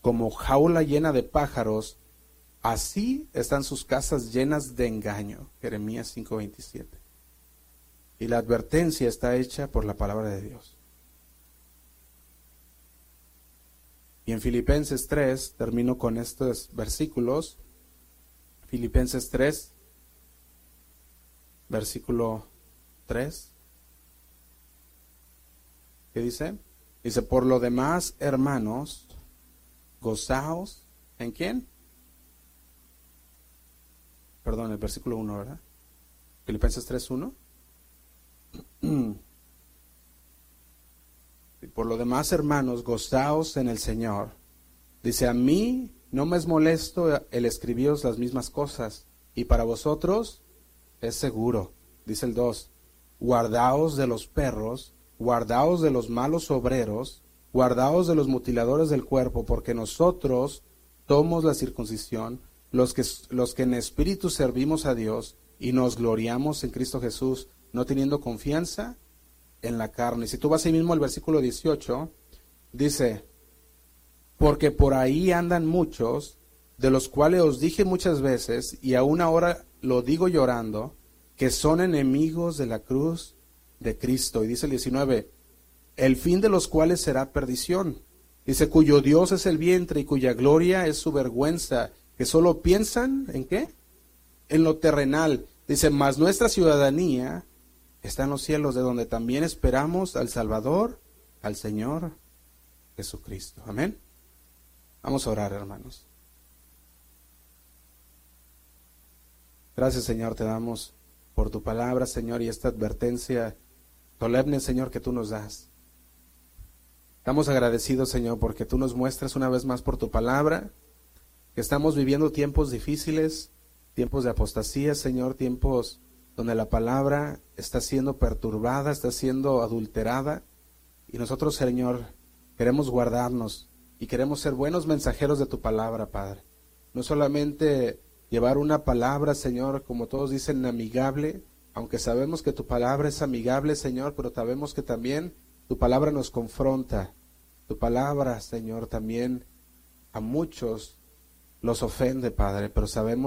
como jaula llena de pájaros, así están sus casas llenas de engaño. Jeremías 5:27. Y la advertencia está hecha por la palabra de Dios. Y en Filipenses 3, termino con estos versículos. Filipenses 3, versículo 3. ¿Qué dice? Dice, por lo demás, hermanos, gozaos. ¿En quién? Perdón, el versículo 1, ¿verdad? Filipenses 3, 1. Por lo demás, hermanos, gozaos en el Señor. Dice, a mí no me es molesto el escribiros las mismas cosas, y para vosotros es seguro. Dice el 2, guardaos de los perros, guardaos de los malos obreros, guardaos de los mutiladores del cuerpo, porque nosotros tomamos la circuncisión, los que, los que en espíritu servimos a Dios y nos gloriamos en Cristo Jesús, no teniendo confianza en la carne. Si tú vas ahí mismo al versículo 18, dice, porque por ahí andan muchos, de los cuales os dije muchas veces, y aún ahora lo digo llorando, que son enemigos de la cruz de Cristo. Y dice el 19, el fin de los cuales será perdición. Dice, cuyo Dios es el vientre y cuya gloria es su vergüenza, que solo piensan en qué? En lo terrenal. Dice, mas nuestra ciudadanía está en los cielos, de donde también esperamos al Salvador, al Señor Jesucristo. Amén. Vamos a orar, hermanos. Gracias, Señor, te damos por tu palabra, Señor, y esta advertencia solemne, Señor, que tú nos das. Estamos agradecidos, Señor, porque tú nos muestras una vez más por tu palabra que estamos viviendo tiempos difíciles, tiempos de apostasía, Señor, tiempos donde la palabra está siendo perturbada, está siendo adulterada. Y nosotros, Señor, queremos guardarnos y queremos ser buenos mensajeros de tu palabra, Padre. No solamente llevar una palabra, Señor, como todos dicen, amigable, aunque sabemos que tu palabra es amigable, Señor, pero sabemos que también tu palabra nos confronta. Tu palabra, Señor, también a muchos los ofende, Padre, pero sabemos